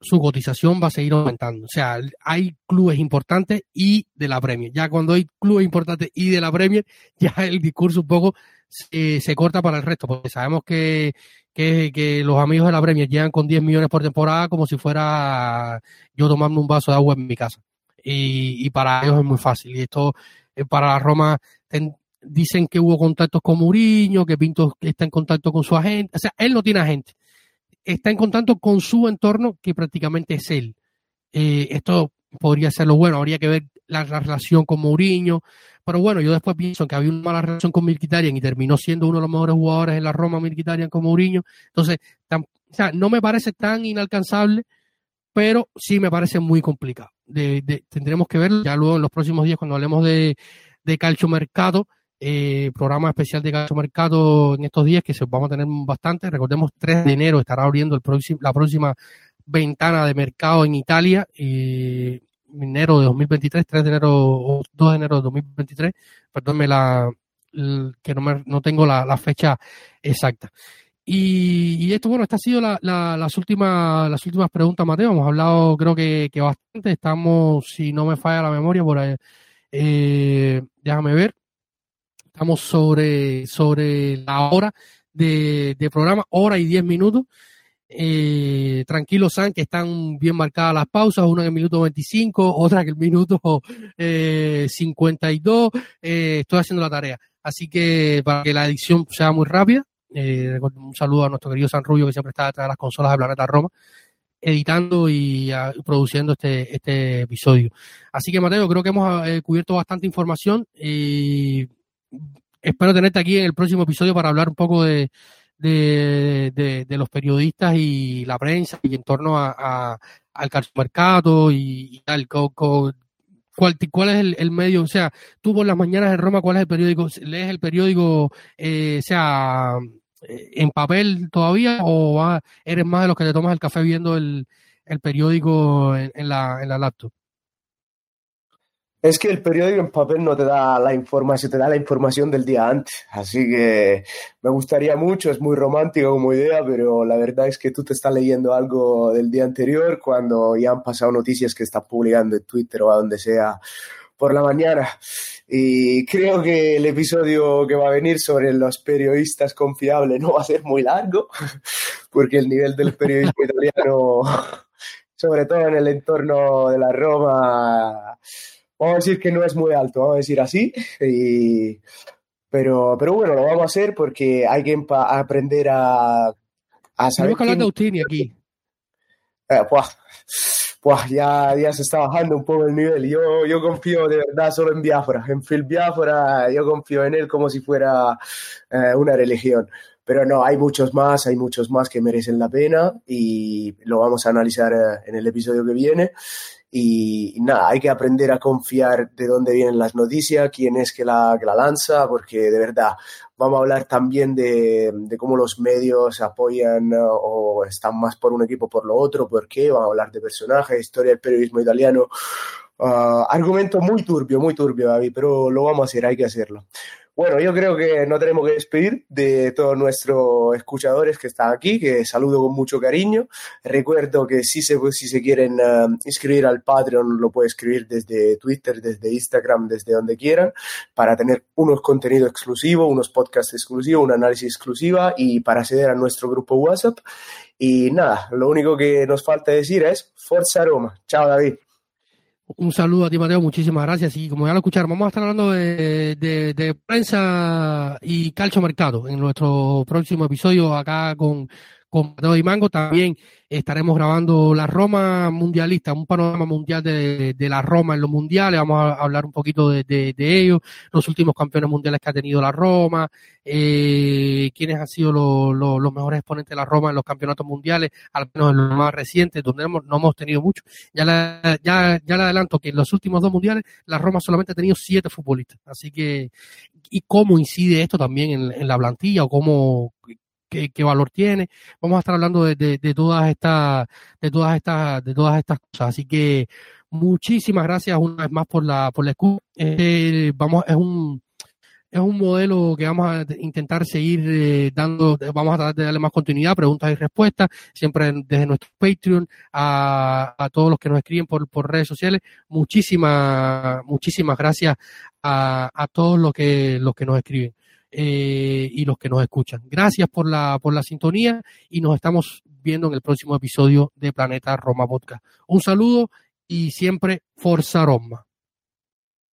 Speaker 1: su cotización va a seguir aumentando. O sea, hay clubes importantes y de la Premier. Ya cuando hay clubes importantes y de la Premier, ya el discurso un poco se, corta para el resto, porque sabemos que, que, los amigos de la Premier llegan con 10 millones por temporada como si fuera yo tomando un vaso de agua en mi casa. Y, y para ellos es muy fácil. Y esto, eh, para la Roma, dicen que hubo contactos con Mourinho, que Pinto está en contacto con su agente. O sea, él no tiene agente está en contacto con su entorno, que prácticamente es él. Eh, esto podría ser lo bueno, habría que ver la, relación con Mourinho, pero bueno, yo después pienso que había una mala relación con Mirkitarian y terminó siendo uno de los mejores jugadores en la Roma Mirkitarian con Mourinho, entonces, o sea, no me parece tan inalcanzable, pero sí me parece muy complicado. tendremos que verlo ya luego en los próximos días cuando hablemos de, de calcio mercado, eh, programa especial de Gacho Mercado en estos días, que se, vamos a tener bastante. Recordemos, 3 de enero estará abriendo el la próxima ventana de mercado en Italia, eh, enero de 2023, 3 de enero o 2 de enero de 2023. Perdónme la, que no, me, no tengo la, fecha exacta. Y, esto, bueno, esta ha sido la, las, últimas, las últimas preguntas, Mateo. Hemos hablado, creo que, que bastante. Estamos, si no me falla la memoria, por. Eh, déjame ver. Estamos sobre, sobre la hora de, programa, hora y diez minutos. Eh, tranquilo, San, que están bien marcadas las pausas, una en el minuto 25, otra en el minuto eh, 52. Eh, estoy haciendo la tarea. Así que para que la edición sea muy rápida, eh, un saludo a nuestro querido San Rubio, que siempre está detrás de las consolas de Planeta Roma, editando y produciendo este, este episodio. Así que, Mateo, creo que hemos eh, cubierto bastante información espero tenerte aquí en el próximo episodio para hablar un poco de, de, los periodistas y la prensa y en torno a, al mercado y, tal. ¿Cuál, ¿Cuál es el, medio? O sea, tú por las mañanas en Roma, ¿cuál es el periódico? ¿Lees el periódico, eh, sea, eh, en papel todavía o eres más de los que te tomas el café viendo el, el periódico en, la, en la laptop?
Speaker 2: Es que el periódico en papel no te da la información, te da la información del día antes. Así que me gustaría mucho, es muy romántico como idea, pero la verdad es que tú te estás leyendo algo del día anterior cuando ya han pasado noticias que estás publicando en Twitter o a donde sea por la mañana. Y creo que el episodio que va a venir sobre los periodistas confiables no va a ser muy largo, porque el nivel del periodismo italiano, sobre todo en el entorno de la Roma, vamos a decir que no es muy alto, vamos a decir así. pero, pero bueno, lo vamos a hacer porque hay que aprender a, a
Speaker 1: saber. Tenemos que de aquí.
Speaker 2: Eh, pues, pues ya, ya se está bajando un poco el nivel. Yo, yo confío de verdad solo en Biafra. En Phil Biafra, yo confío en él como si fuera eh, una religión. Pero no, hay muchos más, hay muchos más que merecen la pena y lo vamos a analizar eh, en el episodio que viene. Y, nada, hay que aprender a confiar de dónde vienen las noticias, quién es que la, que la lanza, porque de verdad vamos a hablar también de, cómo los medios apoyan o están más por un equipo por lo otro, por qué, vamos a hablar de personajes, historia del periodismo italiano. Uh, argumento muy turbio, muy turbio, David, pero lo vamos a hacer, hay que hacerlo. Bueno, yo creo que no tenemos que despedir de todos nuestros escuchadores que están aquí, que saludo con mucho cariño. Recuerdo que si se, si se quieren eh, inscribir al Patreon, lo pueden escribir desde Twitter, desde Instagram, desde donde quieran, para tener unos contenidos exclusivos, unos podcasts exclusivos, un análisis exclusiva y para acceder a nuestro grupo WhatsApp. Y nada, lo único que nos falta decir es Forza Roma. Chao, David.
Speaker 1: Un saludo a ti, Mateo, muchísimas gracias. Y como ya lo escucharon, vamos a estar hablando de, prensa y calcio mercado en nuestro próximo episodio acá con, con Mateo Di Mango. También estaremos grabando la Roma mundialista, un panorama mundial de, la Roma en los mundiales. Vamos a hablar un poquito de, ellos, los últimos campeones mundiales que ha tenido la Roma, eh, quiénes han sido los mejores exponentes de la Roma en los campeonatos mundiales, al menos en los más recientes, donde hemos, no hemos tenido mucho. Ya, ya, ya le adelanto que en los últimos dos mundiales la Roma solamente ha tenido siete futbolistas. Así que, y cómo incide esto también en, en la plantilla o cómo qué, valor tiene. Vamos a estar hablando de, de, todas estas, de todas estas, de todas estas cosas. Así que muchísimas gracias una vez más por la, por la escucha. Eh, vamos, es un, es un modelo que vamos a intentar seguir eh, dando, vamos a tratar de darle más continuidad, preguntas y respuestas, siempre desde nuestro Patreon, a, a todos los que nos escriben por, por redes sociales. Muchísimas, muchísimas gracias a, a todos los que, los que nos escriben. Eh, y los que nos escuchan. Gracias por la, por la sintonía y nos estamos viendo en el próximo episodio de Planeta Roma Podcast. Un saludo y siempre Forza Roma.